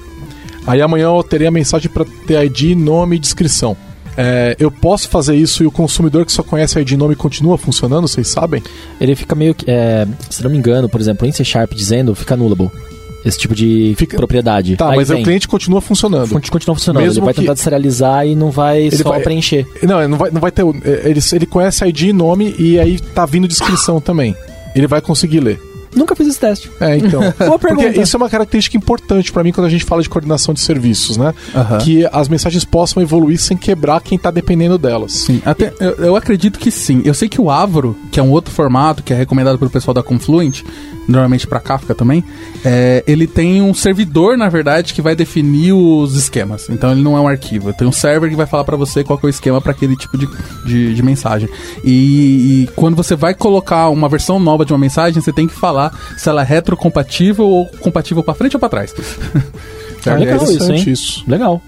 S2: Aí amanhã eu terei a mensagem para ter ID, nome e descrição. É, eu posso fazer isso e o consumidor que só conhece ID e nome continua funcionando, vocês sabem?
S5: Ele fica meio que. é, se não me engano, por exemplo, em C Sharp dizendo, fica nullable. Esse tipo de
S2: Fica-
S5: propriedade.
S2: Tá,
S5: Aí
S2: mas o cliente continua funcionando.
S5: Conti- Continua funcionando.
S2: Mesmo
S5: ele vai
S2: que-
S5: tentar serializar e não vai
S2: Ele
S5: só
S2: vai-
S5: preencher.
S2: Não, não vai, não vai ter. é, Ele, ele conhece ID e nome e aí tá vindo descrição também. Ele vai conseguir ler.
S5: Nunca fiz esse teste.
S2: É, então.
S5: Boa
S2: Porque
S5: pergunta.
S2: isso é uma característica importante pra mim quando a gente fala de coordenação de serviços, né?
S4: Aham.
S2: Que as mensagens possam evoluir sem quebrar quem tá dependendo delas.
S4: Sim, até, eu, eu acredito que sim. Eu sei que o Avro, que é um outro formato que é recomendado pelo pessoal da Confluent, normalmente para Kafka também, é, ele tem um servidor, na verdade, que vai definir os esquemas. Então ele não é um arquivo. Tem um server que vai falar para você qual é o esquema para aquele tipo de, de, de mensagem. E, e quando você vai colocar uma versão nova de uma mensagem, você tem que falar se ela é retrocompatível ou compatível para frente ou para trás.
S5: Ah, legal isso,
S2: interessante
S5: hein?
S2: isso.
S5: Legal.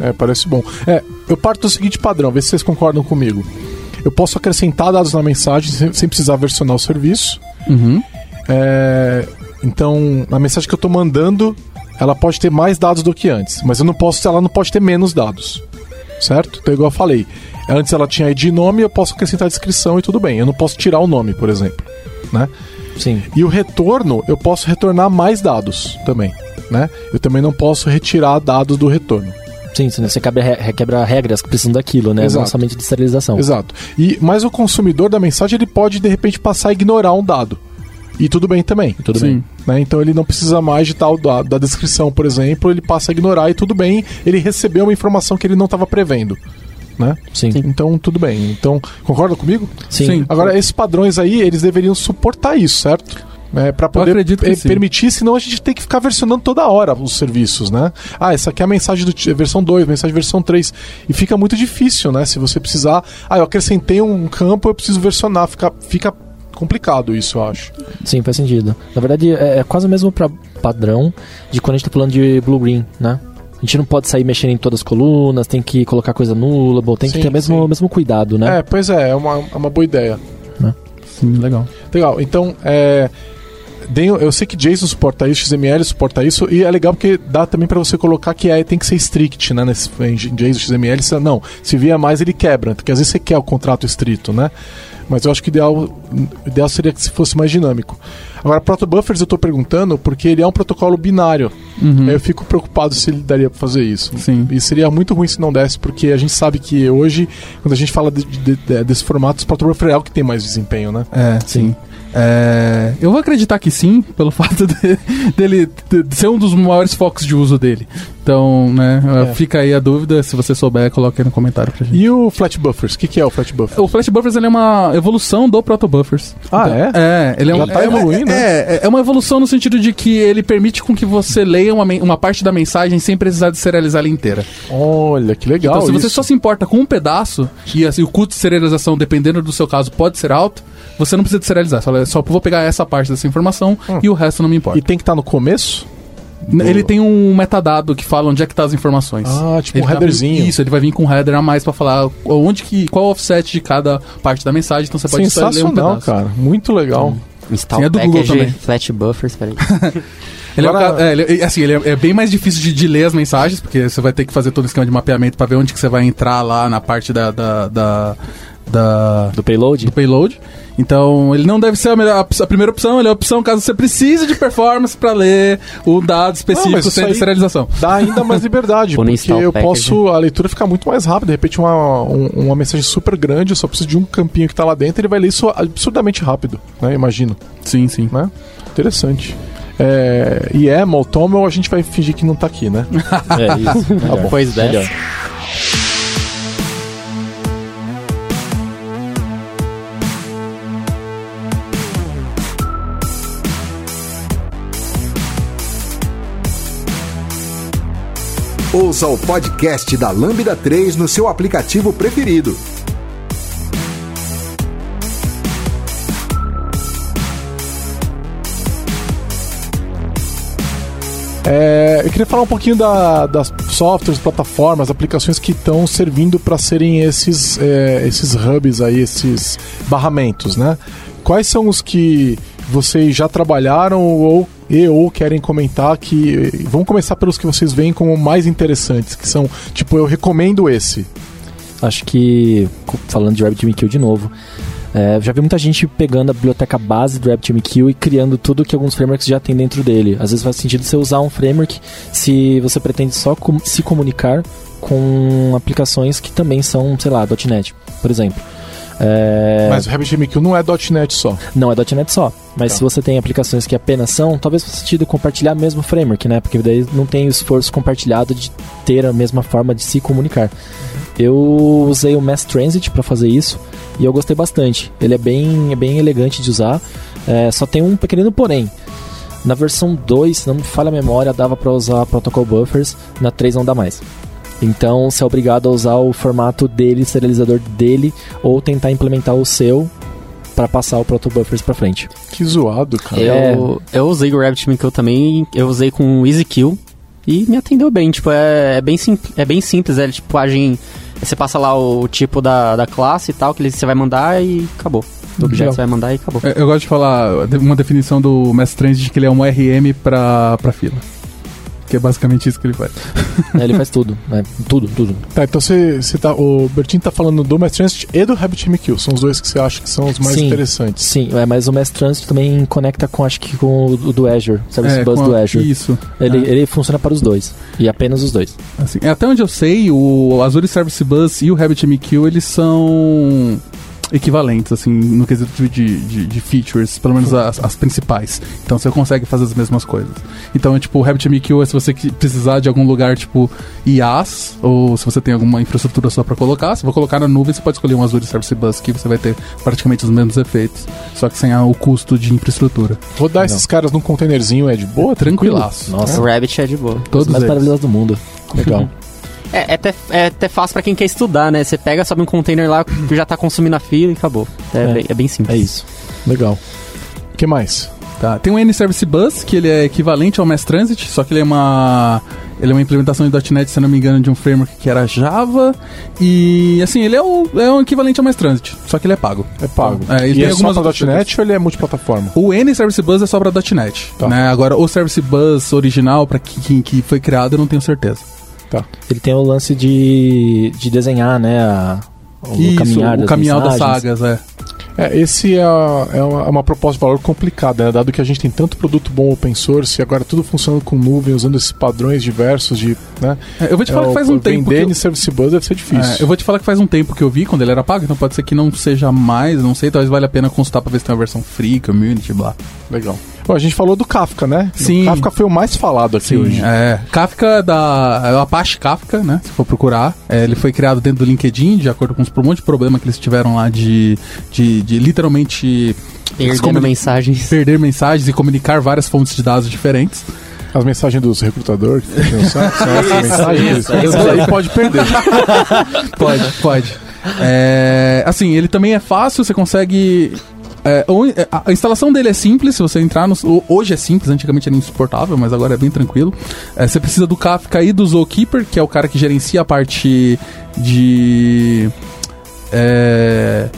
S2: É, parece bom. É, eu parto do seguinte padrão, vê se vocês concordam comigo. Eu posso acrescentar dados na mensagem sem, sem precisar versionar o serviço.
S4: Uhum.
S2: É, então, a mensagem que eu tô mandando, ela pode ter mais dados do que antes, mas eu não posso, ela não pode ter menos dados. Certo? Então, igual eu falei, antes ela tinha ID e nome, eu posso acrescentar a descrição e tudo bem. Eu não posso tirar o nome, por exemplo, né?
S5: Sim.
S2: E o retorno, eu posso retornar mais dados também, né? Eu também não posso retirar dados do retorno.
S5: Sim, você quebra, quebra regras que precisam daquilo, né?
S2: Exato.
S5: Não somente de serialização.
S2: Exato. E mas o consumidor da mensagem ele pode de repente passar a ignorar um dado. E tudo bem também.
S5: Tudo
S4: Sim.
S5: bem.
S2: né? Então ele não precisa mais de tal da, da descrição, por exemplo, ele passa a ignorar e tudo bem, ele recebeu uma informação que ele não estava prevendo. Né?
S5: Sim.
S2: Então tudo bem. Então, concorda comigo?
S5: Sim.
S4: Sim.
S2: Agora, esses padrões aí, eles deveriam suportar isso, certo? É, para poder
S4: acredito que sim.
S2: permitir, senão a gente tem que ficar versionando toda hora os serviços, né? Ah, essa aqui é a mensagem do versão 2, mensagem versão 3. E fica muito difícil, né? Se você precisar. Ah, eu acrescentei um campo, eu preciso versionar. Fica, fica complicado isso, eu acho.
S5: Sim, faz sentido. Na verdade, é, é quase o mesmo pra padrão de quando a gente tá falando de blue-green, né? A gente não pode sair mexendo em todas as colunas, tem que colocar coisa nullable, tem
S2: Sim,
S5: que ter o mesmo,
S2: sim.
S5: mesmo cuidado, né?
S2: É, pois é, é uma, é uma boa ideia.
S4: Sim, legal.
S2: Legal, então, é. Eu sei que JSON suporta isso, XML suporta isso, e é legal porque dá também para você colocar que é, tem que ser strict, né? Nesse, em JSON, XML, se, não, se vier mais ele quebra, porque às vezes você quer o contrato estrito, né? Mas eu acho que o ideal, ideal seria que se fosse mais dinâmico. Agora, protobufers eu estou perguntando porque ele é um protocolo binário. Aí eu fico preocupado se ele daria para fazer isso.
S4: Sim.
S2: E seria muito ruim se não desse, porque a gente sabe que hoje, quando a gente fala de- de- de- desse formato, o protobuffer é o que tem mais desempenho, né?
S4: É, sim. É, eu vou acreditar que sim, pelo fato de- dele de ser um dos maiores focos de uso dele. Então, né,
S2: É.
S4: fica aí a dúvida. Se você souber, coloque aí no comentário pra gente.
S2: E o flat buffers? O que, que é o flat buffer?
S4: O Flash Buffers ele é uma evolução do Proto Buffers.
S2: Ah,
S4: Então,
S2: é?
S4: É, ele é
S2: Já
S4: um,
S2: tá
S4: é,
S2: evoluindo,
S4: é, é, é uma evolução no sentido de que ele permite com que você leia uma, uma parte da mensagem sem precisar de serializar ela inteira.
S2: Olha, que legal.
S4: então, se você
S2: isso.
S4: só se importa com um pedaço, e assim, o custo de serialização, dependendo do seu caso, pode ser alto, você não precisa de serializar. Só, só vou pegar essa parte dessa informação
S2: Hum.
S4: e o resto não me importa.
S2: E tem que estar no começo?
S4: Ele tem um metadado que fala onde é que tá as informações.
S2: Ah, tipo
S4: Ele
S2: um
S4: tá-
S2: headerzinho.
S4: Isso, ele vai vir com um header a mais pra falar onde que, qual o offset de cada parte da mensagem, então você pode só ler um
S2: Sensacional,
S4: pedaço.
S2: cara. Muito legal.
S3: Install
S4: Sim, é do Google também.
S3: flat buffers, peraí.
S4: Ele, é, um
S2: Agora-
S4: é, ele- é, assim, ele é, é bem mais difícil de, de ler as mensagens, porque você vai ter que fazer todo o esquema de mapeamento pra ver onde que você vai entrar lá na parte da, da, da, da-
S5: Do payload?
S4: do payload. Então, ele não deve ser a, melhor, a primeira opção, ele é a opção caso você precise de performance pra ler o dado específico sem serialização.
S2: Dá ainda mais liberdade, porque eu
S3: package.
S2: posso. A leitura ficar muito mais rápida. De repente, uma, um- uma mensagem super grande, eu só preciso de um campinho que tá lá dentro, ele vai ler isso absurdamente rápido, né? Imagino.
S4: Sim, sim.
S2: Né? Interessante. É, e é, Moltomel, a gente vai fingir que não tá aqui, né?
S5: É isso. melhor.
S3: Depois dessa.
S5: Melhor.
S1: Ouça o podcast da Lambda 3 no seu aplicativo preferido.
S2: É, eu queria falar um pouquinho da- das softwares, plataformas, aplicações que estão servindo para serem esses, é, esses hubs aí, esses barramentos, né? Quais são os que vocês já trabalharam ou e ou querem comentar que vamos começar pelos que vocês veem como mais interessantes, que são tipo eu recomendo esse.
S5: Acho que, falando de RabbitMQ de novo, é, já vi muita gente pegando a biblioteca base do RabbitMQ e criando tudo que alguns frameworks já tem dentro dele. Às vezes faz sentido você usar um framework se você pretende só com- se comunicar com aplicações que também são, sei lá, .NET, por exemplo. É,
S2: Mas o RabbitMQ não é .NET só.
S5: Não é .NET só, mas
S2: Tá.
S5: se você tem aplicações que apenas são, talvez faça sentido compartilhar mesmo framework, né? Porque daí não tem o esforço compartilhado de ter a mesma forma de se comunicar. Eu usei o Mass Transit para fazer isso e eu gostei bastante. Ele é bem, é bem elegante de usar, é, só tem um pequenino porém. Na versão 2, se não me falha a memória, dava para usar protocol buffers, na 3 não dá mais. Então você é obrigado a usar o formato dele, serializador dele, ou tentar implementar o seu para passar o protobuffers para frente.
S2: Que zoado, cara.
S5: É.
S3: Eu, eu usei o RabbitMQ também, eu usei com o EasyKill e me atendeu bem. Tipo, é, é, bem, simples, é bem simples, é tipo, agem. Você passa lá o tipo da, da classe e tal, que ele- você vai mandar e acabou. Do objeto
S5: Legal.
S3: você vai mandar e acabou.
S4: É, Eu gosto de falar de- uma definição do Mass Transit que ele é um RM pra, pra fila. Que é basicamente isso que ele faz.
S5: É, ele faz tudo, né? Tudo, tudo.
S2: Tá, então você, você tá, o Bertinho tá falando do Mass Transit e do RabbitMQ. São os dois que você acha que são os mais
S5: Sim.
S2: interessantes.
S5: Sim, é, mas o Mass Transit também conecta com, acho que com o do, Azure, Service
S4: É,
S5: do Azure.
S4: Isso.
S5: Ele,
S4: É.
S5: ele funciona para os dois, e apenas os dois.
S4: Assim, até onde eu sei, o Azure Service Bus e o RabbitMQ, eles são equivalentes, assim, no quesito de, de, de- features, pelo menos as, as principais. Então você consegue fazer as mesmas coisas. Então, é, tipo, o RabbitMQ é se você precisar de algum lugar, tipo, IaaS, ou se você tem alguma infraestrutura só pra colocar, se for colocar na nuvem, você pode escolher um Azure Service Bus, que você vai ter praticamente os mesmos efeitos, só que sem a- o custo de infraestrutura.
S2: Rodar esses caras num containerzinho é de boa.
S4: Tranquilaço.
S5: Nossa,
S3: O Rabbit é de boa.
S4: Todos
S5: as mais
S4: eles.
S5: maravilhosas do mundo.
S2: Legal.
S3: É, é, até, é até fácil pra quem quer estudar, né? Você pega, sobe um container lá que já tá consumindo a fila e acabou. É,
S5: É.
S3: Bem, é bem simples.
S5: É isso.
S2: Legal. O que mais?
S4: Tá. Tem o N-Service Bus, que ele é equivalente ao Mass Transit, só que ele é uma ele é uma implementação de .NET, se não me engano, de um framework que era Java. E assim, ele é o é um equivalente ao Mass Transit, só que ele é pago.
S2: É pago.
S4: É, ele
S2: e
S4: tem
S2: é
S4: algumas
S2: só pra .NET ou ele é multiplataforma?
S4: O N-Service Bus é só pra .NET,
S2: Tá.
S4: né? Agora, o Service Bus original, para que, que foi criado, eu não tenho certeza.
S5: Ele tem o lance de, de desenhar, né? A, o
S4: Isso,
S5: caminhar
S4: o
S5: das
S4: caminhar das sagas, é.
S2: É, esse é, é uma, é uma proposta de valor complicada, né? dado que a gente tem tanto produto bom open source e agora tudo funcionando com nuvem, usando esses padrões diversos de. Né?
S4: É, eu vou te falar
S2: É,
S4: que faz um tempo.
S2: Vender
S4: que
S2: em Service Bus deve ser difícil.
S4: É, eu vou te falar que faz um tempo que eu vi quando ele era pago, então pode ser que não seja mais, não sei, talvez valha a pena consultar pra ver se tem uma versão free, community, blá.
S2: Legal. Bom, a gente falou do Kafka, né?
S4: Sim.
S2: O Kafka foi o mais falado aqui hoje.
S4: é. Kafka da. É o Apache Kafka, né? Se for procurar. É, ele foi criado dentro do LinkedIn, de acordo com os um monte de problema que eles tiveram lá de, de, de literalmente
S3: Perdendo
S4: comuni-
S3: mensagens.
S4: perder mensagens e comunicar várias fontes de dados diferentes.
S2: As mensagens dos recrutadores, são essas mensagens.
S3: isso, isso
S2: Isso aí pode perder.
S4: Pode, pode. É, assim, ele também é fácil, você consegue. É, é, a instalação dele é simples, se você entrar no. ho- Hoje é simples, antigamente era insuportável, mas agora é bem tranquilo. É, você precisa do Kafka e do Zookeeper, que é o cara que gerencia a parte de. é,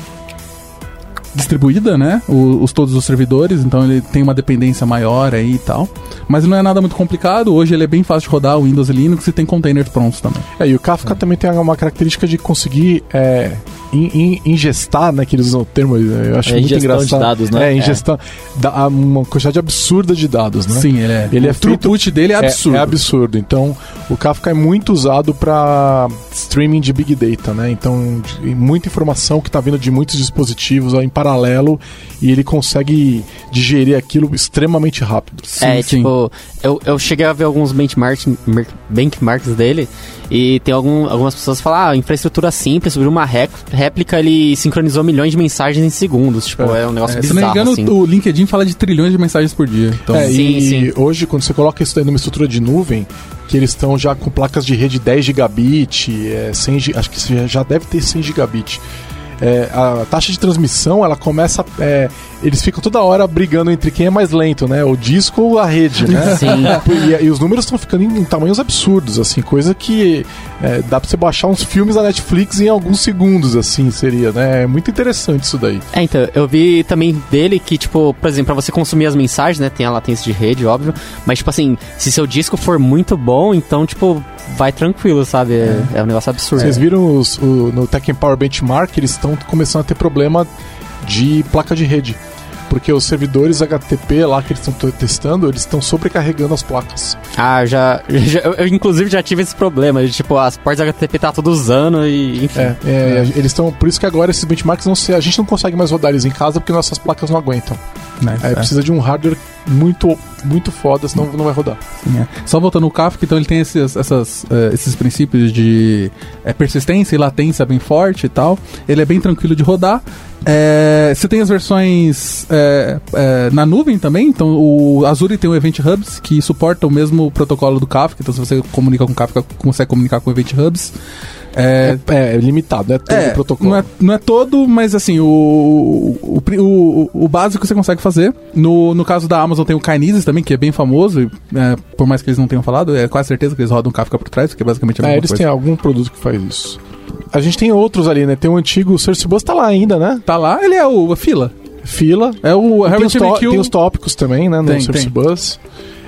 S4: distribuída, né? O- os, todos os servidores, então ele tem uma dependência maior aí e tal. Mas não é nada muito complicado. Hoje ele é bem fácil de rodar o Windows e Linux e tem containers prontos também.
S2: É, e o Kafka também tem uma característica de conseguir é, in- in- ingestar, né? Que eles usam o termo, eu acho
S5: É,
S2: muito
S5: ingestão de
S2: engraçado.
S5: dados, né?
S2: É, ingestão. Da, uma quantidade absurda de dados, né?
S4: Sim, ele é.
S2: Ele
S4: o
S2: é feito-
S4: throughput dele é absurdo.
S2: É, absurdo. Então, o Kafka é muito usado para streaming de Big Data, né? Então, de- muita informação que está vindo de muitos dispositivos ó, em paralelo e ele consegue digerir aquilo extremamente rápido.
S4: Sim,
S3: é,
S4: sim.
S3: tipo, eu, eu cheguei a ver alguns benchmarks, benchmarks dele e tem algum, algumas pessoas que falam, ah, infraestrutura simples, sobre uma ré- réplica ele sincronizou milhões de mensagens em segundos. Tipo, é, um negócio
S4: É, se não me
S3: bizarro,
S4: engano,
S3: assim.
S4: o LinkedIn fala de trilhões de mensagens por dia. Então,
S2: É,
S3: Sim,
S2: e
S3: sim.
S2: hoje, quando você coloca isso daí numa estrutura de nuvem, que eles estão já com placas de rede 10 gigabit, é, 100, gi- acho que já deve ter 100 gigabit. É, a taxa de transmissão, ela começa. é, eles ficam toda hora brigando entre quem é mais lento, né? O disco ou a rede, né?
S3: Sim.
S2: E, e os números estão ficando em, em tamanhos absurdos, assim, coisa que é, dá pra você baixar uns filmes da Netflix em alguns segundos, assim, seria, né? É muito interessante isso daí.
S3: É, então, eu vi também dele que, tipo, por exemplo, pra você consumir as mensagens, né, tem a latência de rede, óbvio, mas, tipo assim, se seu disco for muito bom, então, tipo, vai tranquilo, sabe? É, é um negócio absurdo.
S2: Vocês viram os- o- no Tech Power Benchmark, eles estão começando a ter problema de placa de rede. Porque os servidores HTTP lá que eles estão testando, eles estão sobrecarregando as placas.
S3: Ah, já, já eu, inclusive já tive esse problema, de, tipo, as portas HTTP tá tudo usando e, enfim.
S2: É, é, eles estão. Por isso que agora esses benchmarks não se, a gente não consegue mais rodar eles em casa porque nossas placas não aguentam.
S4: Né,
S2: Aí
S4: é,
S2: precisa de um hardware muito, muito foda, senão não vai rodar.
S4: sim, é. Só voltando no Kafka, então ele tem esses, essas, eh, esses princípios de eh, persistência e latência bem forte e tal. Ele é bem tranquilo de rodar. É, você tem as versões é, é, na nuvem também, então o Azure tem o Event Hubs que suporta o mesmo protocolo do Kafka, então se você comunica com Kafka, consegue comunicar com o Event Hubs. É,
S2: É, é limitado, né? Todo o protocolo.
S4: Não é, não é todo, mas assim, o, o, o, o, o básico você consegue fazer. No, no caso da Amazon tem o Kinesis também, que é bem famoso, é, por mais que eles não tenham falado, é quase certeza que eles rodam Kafka por trás, porque é basicamente a
S2: É,
S4: mesma
S2: eles
S4: coisa.
S2: têm algum produto que faz isso. A gente tem outros ali, né? Tem o antigo Source Bus, tá lá ainda, né?
S4: Tá lá, ele é o a fila.
S2: Fila.
S4: É o
S2: tem,
S4: Harvard
S2: tó- tem os tópicos também, né? No
S4: Tem,
S2: Source
S4: tem.
S2: Bus.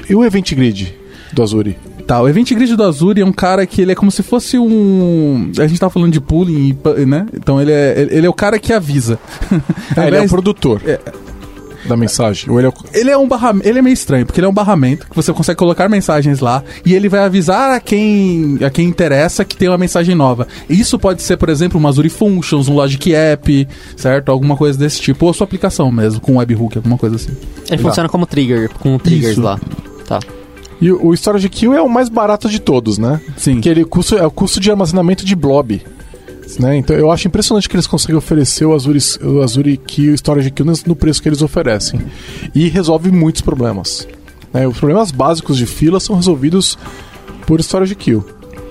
S2: E o Event Grid do Azure?
S4: Tá, o Event Grid do Azure é um cara que ele é como se fosse um. A gente tava falando de pooling, né? Então ele é, ele é o cara que avisa. Ao
S2: ele é o produtor
S4: É.
S2: da mensagem. Ou ele é o...
S4: Ele é um barra... ele é meio estranho, porque ele é um barramento que você consegue colocar mensagens lá e ele vai avisar a quem a quem interessa que tem uma mensagem nova. Isso pode ser, por exemplo, uma Azure Functions, um Logic App, certo? Alguma coisa desse tipo, ou sua aplicação mesmo, com webhook, alguma coisa assim.
S3: Ele funciona como trigger, com triggers
S4: Isso.
S3: lá. Tá.
S2: E o o Storage Queue é o mais barato de todos, né?
S4: Sim.
S2: Que ele custo, é o custo de armazenamento de blob. Né? Então eu acho impressionante que eles conseguem oferecer o Azure, o Azure Queue, o Storage Queue no- preço que eles oferecem. E resolve muitos problemas. né? Os problemas básicos de fila são resolvidos por Storage Queue.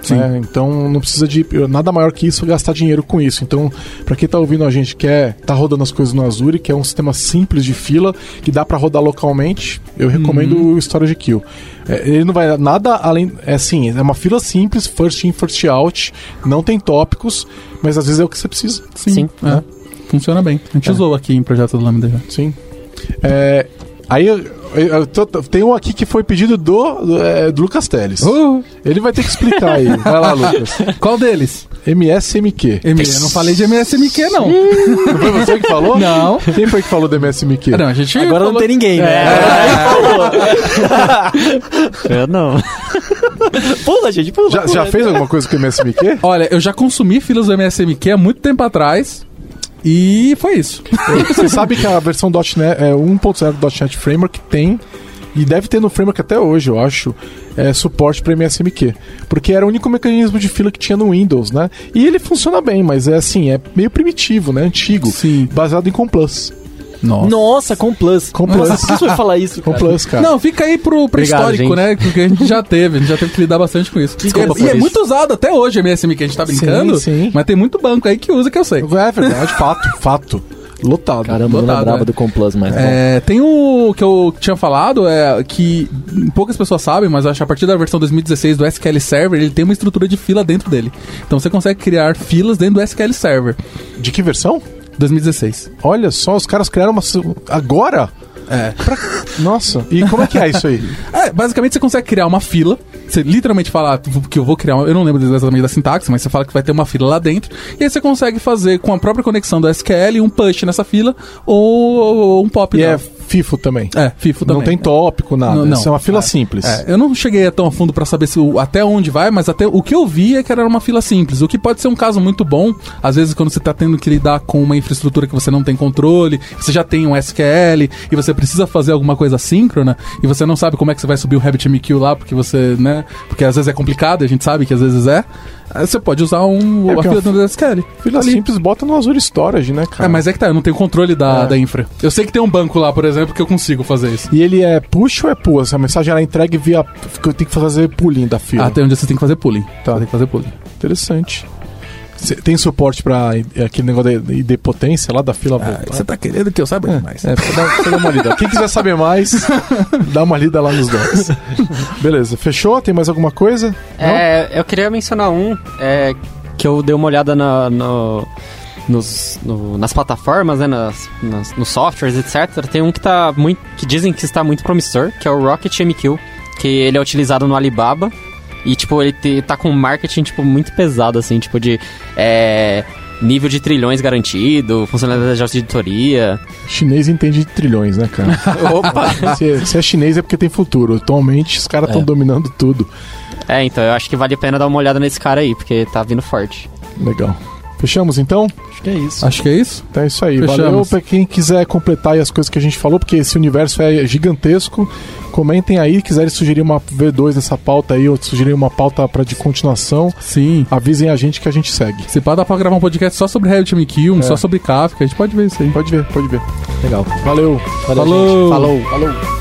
S4: Sim.
S2: né? Então não precisa de nada maior que isso gastar dinheiro com isso. Então, para quem tá ouvindo a gente quer tá rodando as coisas no Azure, que é um sistema simples de fila que dá para rodar localmente, eu recomendo
S4: Uhum.
S2: o Storage Queue. É, ele não vai nada além, é assim, é uma fila simples, first in, first out, não tem tópicos, mas às vezes é o que você precisa.
S3: Sim.
S4: é. Funciona bem. A gente
S2: É.
S4: usou aqui em projeto do Lambda já.
S2: Sim. É, aí eu tô- tem um aqui que foi pedido do, do, é, do Lucas Teles.
S4: Uh,
S2: Ele vai ter que explicar aí. Vai lá, Lucas.
S4: qual deles?
S2: MSMQ.
S4: M, eu não falei de MSMQ, não.
S2: Não foi você que falou?
S4: Não.
S2: Quem foi que falou do MSMQ?
S4: Não, a gente
S3: Agora não
S4: falou-
S3: tem ninguém, né? Eu não. pula, gente, pula.
S2: Já,
S3: pula.
S2: já fez alguma coisa com o MSMQ?
S4: Olha, eu já consumi filas do MSMQ há muito tempo atrás. E foi isso.
S2: Você sabe que a versão .NET, é, 1.0 do .NET Framework tem, e deve ter no Framework até hoje, eu acho, é, suporte para MSMQ. Porque era o único mecanismo de fila que tinha no Windows, né? E ele funciona bem, mas é assim, é meio primitivo, né? Antigo.
S4: Sim.
S2: Baseado em Complus.
S4: Nossa.
S5: Nossa, com plus.
S2: Com plus.
S5: Nossa, por que você falar isso, cara?
S2: Complus, cara.
S4: Não, fica aí pro, pro
S3: Obrigado,
S4: histórico,
S3: gente.
S4: né? Porque a gente já teve, a gente já teve que lidar bastante com isso.
S3: Desculpa
S4: e é, e é muito usado até hoje o MSMQ, a gente tá brincando.
S2: Sim, sim.
S4: Mas tem muito banco aí que usa que eu sei.
S2: É verdade, fato, fato. Lotado.
S5: Caramba, eu não
S4: Lotado,
S5: lembrava
S4: é.
S5: do com plus, mas bom.
S4: É, tem o que eu tinha falado, é que poucas pessoas sabem, mas eu acho que a partir da versão 2016 do SQL Server, ele tem uma estrutura de fila dentro dele. Então você consegue criar filas dentro do SQL Server.
S2: De que versão?
S4: 2016.
S2: Olha só, os caras criaram uma. Agora?
S4: É.
S2: Pra- Nossa, e como é que é isso aí?
S4: É, basicamente você consegue criar uma fila. Você literalmente fala que eu vou criar, uma- eu não lembro exatamente da sintaxe, mas você fala que vai ter uma fila lá dentro. E aí você consegue fazer com a própria conexão do SQL um push nessa fila ou, ou um pop.
S2: E é FIFO também.
S4: É, FIFO também.
S2: Não tem tópico, nada.
S4: Não, não.
S2: Isso é uma fila
S4: É.
S2: simples.
S4: É, eu não cheguei tão a fundo pra saber se até onde vai, mas até o que eu vi é que era uma fila simples, o que pode ser um caso muito bom, às vezes quando você tá tendo que lidar com uma infraestrutura que você não tem controle, você já tem um SQL e você precisa fazer alguma coisa síncrona e você não sabe como é que você vai subir o RabbitMQ lá, porque você, né, porque às vezes é complicado, a gente sabe que às vezes é. Aí você pode usar um,
S2: É,
S4: uma
S2: porque
S4: fila
S2: a-
S4: do SQL.
S2: Fila simples bota no Azure Storage, né, cara?
S4: É, mas é que tá, eu não tenho controle da,
S2: É.
S4: da infra. Eu sei que tem um banco lá, por exemplo, que eu consigo fazer isso.
S2: E ele é push ou é pull? Essa mensagem ela é entregue via. Eu tenho que fazer pulling da fila.
S4: Até onde você tem que fazer pooling.
S2: Tá.
S4: Tem que fazer pooling.
S2: Interessante. Cê tem suporte pra i- aquele negócio de idempotência lá da fila voltar?
S4: você tá querendo que eu saiba.
S2: É, pra dar, pra dar uma lida. Quem quiser saber mais, dá uma lida lá nos docs. Beleza, fechou? Tem mais alguma coisa?
S3: É, eu queria mencionar um é, que eu dei uma olhada na, no- nos, no- nas plataformas, né, nas, nas- nos softwares, etc. Tem um que tá muito, que dizem que está muito promissor, que é o Rocket MQ, que ele é utilizado no Alibaba e tipo ele te- tá com um marketing tipo muito pesado assim, tipo de é, nível de trilhões garantido, funcionalidade de auditoria.
S2: Chinês entende de trilhões, né, cara?
S3: Opa.
S2: se, se é chinês é porque tem futuro. Atualmente os caras estão
S5: É.
S2: dominando tudo.
S3: é, então eu acho que vale a pena dar uma olhada nesse cara aí, porque tá vindo forte.
S2: Legal. Fechamos então?
S5: Acho que é isso.
S4: Acho que é isso.
S2: Então é isso aí.
S4: Fechamos.
S2: Valeu pra quem quiser completar aí as coisas que a gente falou, porque esse universo é gigantesco. Comentem aí, quiserem sugerir uma V2 nessa pauta aí, ou sugerir uma pauta pra de continuação,
S4: Sim.
S2: avisem a gente que a gente segue.
S4: Se pá, dá pra gravar um podcast só sobre RabbitMQ, um
S2: É.
S4: só sobre Kafka. A gente pode ver isso aí.
S2: Pode ver, pode ver.
S5: Legal.
S2: Valeu.
S5: Valeu,
S4: Falou.
S5: gente.
S3: Falou.
S2: Falou.